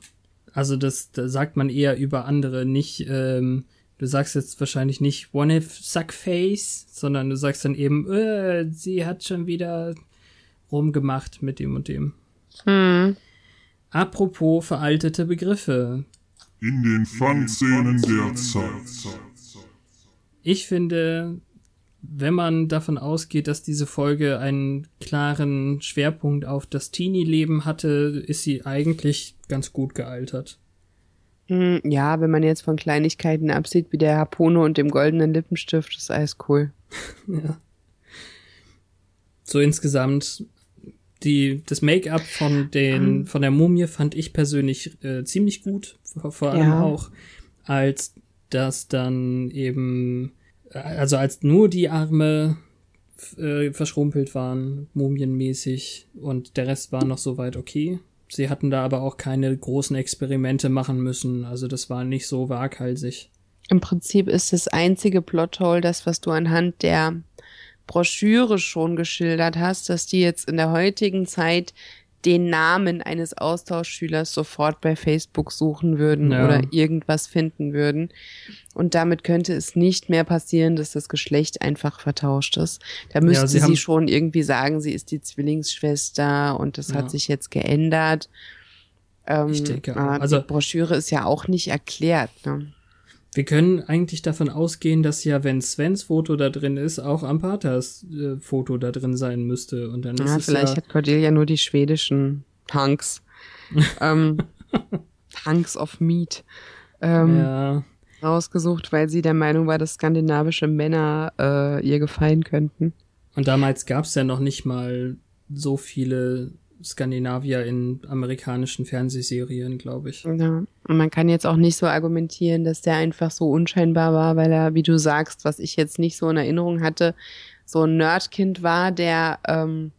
Also das, da sagt man eher über andere, nicht, ähm, du sagst jetzt wahrscheinlich nicht One if Suckface, sondern du sagst dann eben, äh, sie hat schon wieder rumgemacht mit dem und dem. Hm. Apropos veraltete Begriffe. In den Fun-Szenen der Zeit. Ich finde, wenn man davon ausgeht, dass diese Folge einen klaren Schwerpunkt auf das Teenie-Leben hatte, ist sie eigentlich ganz gut gealtert. Hm, Ja, wenn man jetzt von Kleinigkeiten absieht, wie der Harpune und dem goldenen Lippenstift, ist alles cool. *laughs* Ja. So insgesamt die das Make-up von den von der Mumie fand ich persönlich äh, ziemlich gut, vor, vor allem Ja. auch als das dann eben äh, also als nur die Arme äh, verschrumpelt waren, mumienmäßig und der Rest war noch soweit okay. Sie hatten da aber auch keine großen Experimente machen müssen, also das war nicht so waghalsig. Im Prinzip ist das einzige Plothole das, was du anhand der Broschüre schon geschildert hast, dass die jetzt in der heutigen Zeit den Namen eines Austauschschülers sofort bei Facebook suchen würden Ja. oder irgendwas finden würden. Und damit könnte es nicht mehr passieren, dass das Geschlecht einfach vertauscht ist. Da müssten sie sie, haben- schon irgendwie sagen, sie ist die Zwillingsschwester und das Ja. hat sich jetzt geändert. Ähm, Ich denke auch. Also- die Broschüre ist ja auch nicht erklärt. Ne? Wir können eigentlich davon ausgehen, dass ja, wenn Svens Foto da drin ist, auch Ampatas äh, Foto da drin sein müsste. Und dann ist Ja, es vielleicht ja, hat Cordelia nur die schwedischen Hunks. *laughs* ähm, Hunks of Meat. Ähm, ja, rausgesucht, weil sie der Meinung war, dass skandinavische Männer äh, ihr gefallen könnten. und damals gab es ja noch nicht mal so viele Skandinavier in amerikanischen Fernsehserien, glaube ich. Ja. Und man kann jetzt auch nicht so argumentieren, dass der einfach so unscheinbar war, weil er, wie du sagst, was ich jetzt nicht so in Erinnerung hatte, so ein Nerdkind war, der ähm,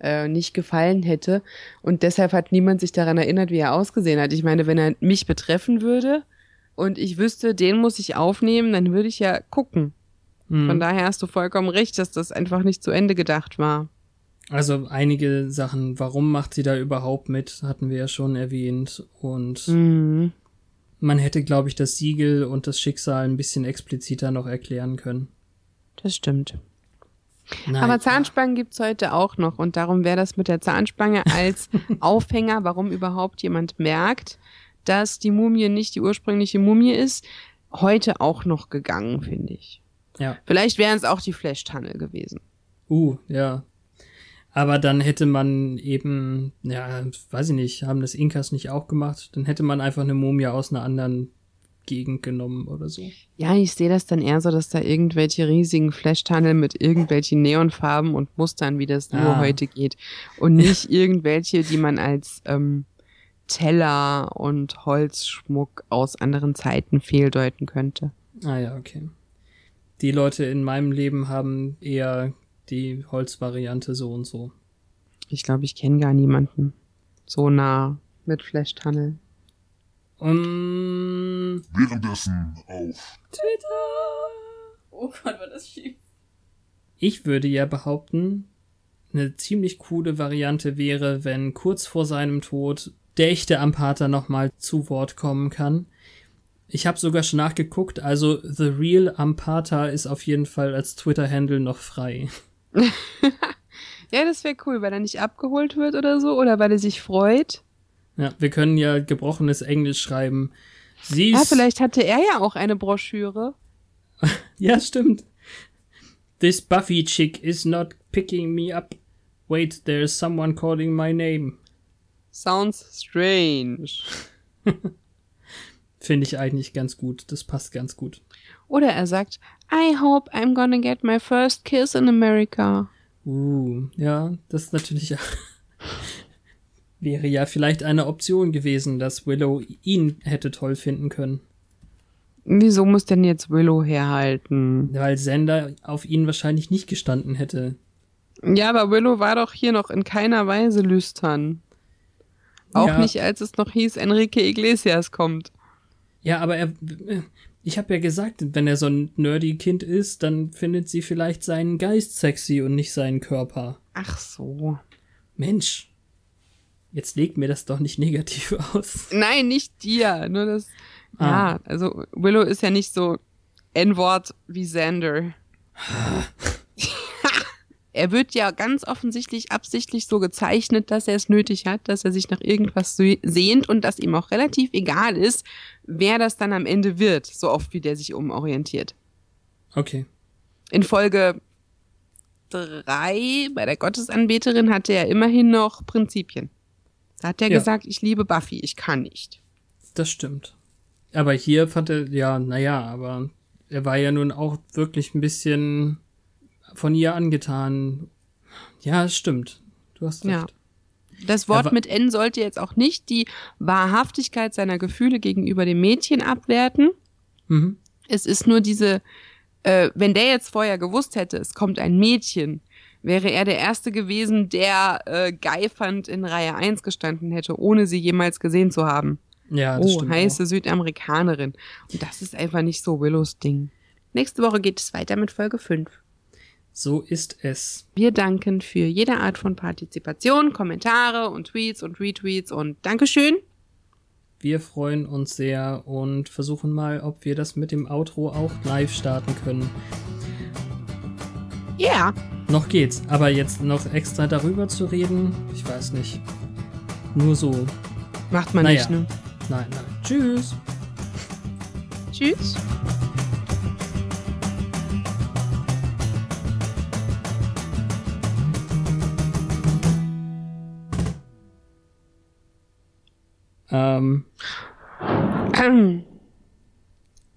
äh, nicht gefallen hätte. Und deshalb hat niemand sich daran erinnert, wie er ausgesehen hat. Ich meine, wenn er mich betreffen würde und ich wüsste, den muss ich aufnehmen, dann würde ich ja gucken. Hm. Von daher hast du vollkommen recht, dass das einfach nicht zu Ende gedacht war. Also einige Sachen, warum macht sie da überhaupt mit, hatten wir ja schon erwähnt. Und Mhm. man hätte, glaube ich, das Siegel und das Schicksal ein bisschen expliziter noch erklären können. Das stimmt. Nein, Aber Zahnspangen gibt's heute auch noch und darum wäre das mit der Zahnspange als *laughs* Aufhänger, warum überhaupt jemand merkt, dass die Mumie nicht die ursprüngliche Mumie ist, heute auch noch gegangen, finde ich. Ja. Vielleicht wären es auch die Flash-Tunnel gewesen. Uh, ja. Aber dann hätte man eben, ja, weiß ich nicht, haben das Inkas nicht auch gemacht? Dann hätte man einfach eine Mumie aus einer anderen Gegend genommen oder so. Ja, ich sehe das dann eher so, dass da irgendwelche riesigen Flash-Tunnel mit irgendwelchen Neonfarben und Mustern, wie das nur Ah. heute geht. Und nicht *laughs* irgendwelche, die man als ähm, Teller und Holzschmuck aus anderen Zeiten fehldeuten könnte. Ah ja, okay. Die Leute in meinem Leben haben eher die Holzvariante so und so. Ich glaube, ich kenne gar niemanden so nah mit Flash-Tunnel. Um, Währenddessen auf Oh Gott, war das schief. ich würde ja behaupten, eine ziemlich coole Variante wäre, wenn kurz vor seinem Tod der echte Ampata nochmal zu Wort kommen kann. Ich habe sogar schon nachgeguckt, also The Real Ampata ist auf jeden Fall als Twitter-Handle noch frei. *laughs* Ja, das wäre cool, weil er nicht abgeholt wird oder so oder weil er sich freut. Ja, wir können ja gebrochenes Englisch schreiben. Sie Ja, ist, vielleicht hatte er ja auch eine Broschüre. *laughs* ja, stimmt. This Buffy chick is not picking me up. Wait, there's someone calling my name. Sounds strange. *laughs* Finde ich eigentlich ganz gut. Das passt ganz gut. Oder er sagt, I hope I'm gonna get my first kiss in America. Uh, ja, das ist natürlich *laughs* wäre ja vielleicht eine Option gewesen, dass Willow ihn hätte toll finden können. Wieso muss denn jetzt Willow herhalten? Weil Sender auf ihn wahrscheinlich nicht gestanden hätte. Ja, aber Willow war doch hier noch in keiner Weise lüstern. Auch Ja. nicht, als es noch hieß, Enrique Iglesias kommt. Ja, aber er, ich habe ja gesagt, wenn er so ein nerdy Kind ist, dann findet sie vielleicht seinen Geist sexy und nicht seinen Körper. Ach so. Mensch, jetzt legt mir das doch nicht negativ *laughs* aus. Nein, nicht dir. Nur das. Ah. Ja, also Willow ist ja nicht so N-Wort wie Xander. *laughs* er wird ja ganz offensichtlich absichtlich so gezeichnet, dass er es nötig hat, dass er sich nach irgendwas se- sehnt und dass ihm auch relativ egal ist, wer das dann am Ende wird, so oft wie der sich umorientiert. Okay. In Folge drei bei der Gottesanbeterin hatte er immerhin noch Prinzipien. Da hat er Ja. gesagt, ich liebe Buffy, ich kann nicht. Das stimmt. Aber hier fand er, ja, naja, aber er war ja nun auch wirklich ein bisschen von ihr angetan. Ja, es stimmt. Du hast Ja. recht. Das Wort mit N sollte jetzt auch nicht die Wahrhaftigkeit seiner Gefühle gegenüber dem Mädchen abwerten. Mhm. Es ist nur diese, äh, wenn der jetzt vorher gewusst hätte, es kommt ein Mädchen, wäre er der Erste gewesen, der äh, geifernd in Reihe 1 gestanden hätte, ohne sie jemals gesehen zu haben. Ja, das oh, heiße auch. Südamerikanerin. Und das ist einfach nicht so Willows Ding. Nächste Woche geht es weiter mit Folge 5. So ist es. Wir danken für jede Art von Partizipation, Kommentare und Tweets und Retweets und Dankeschön. Wir freuen uns sehr und versuchen mal, ob wir das mit dem Outro auch live starten können. Ja, Noch geht's, aber jetzt noch extra darüber zu reden, ich weiß nicht. Nur so. macht man Naja. nicht, ne? Nein, nein. Tschüss. Tschüss. Ähm, *clears throat*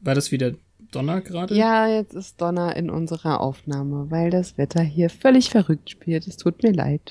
war das wieder Donner gerade? Ja, jetzt ist Donner in unserer Aufnahme, weil das Wetter hier völlig verrückt spielt. Es tut mir leid.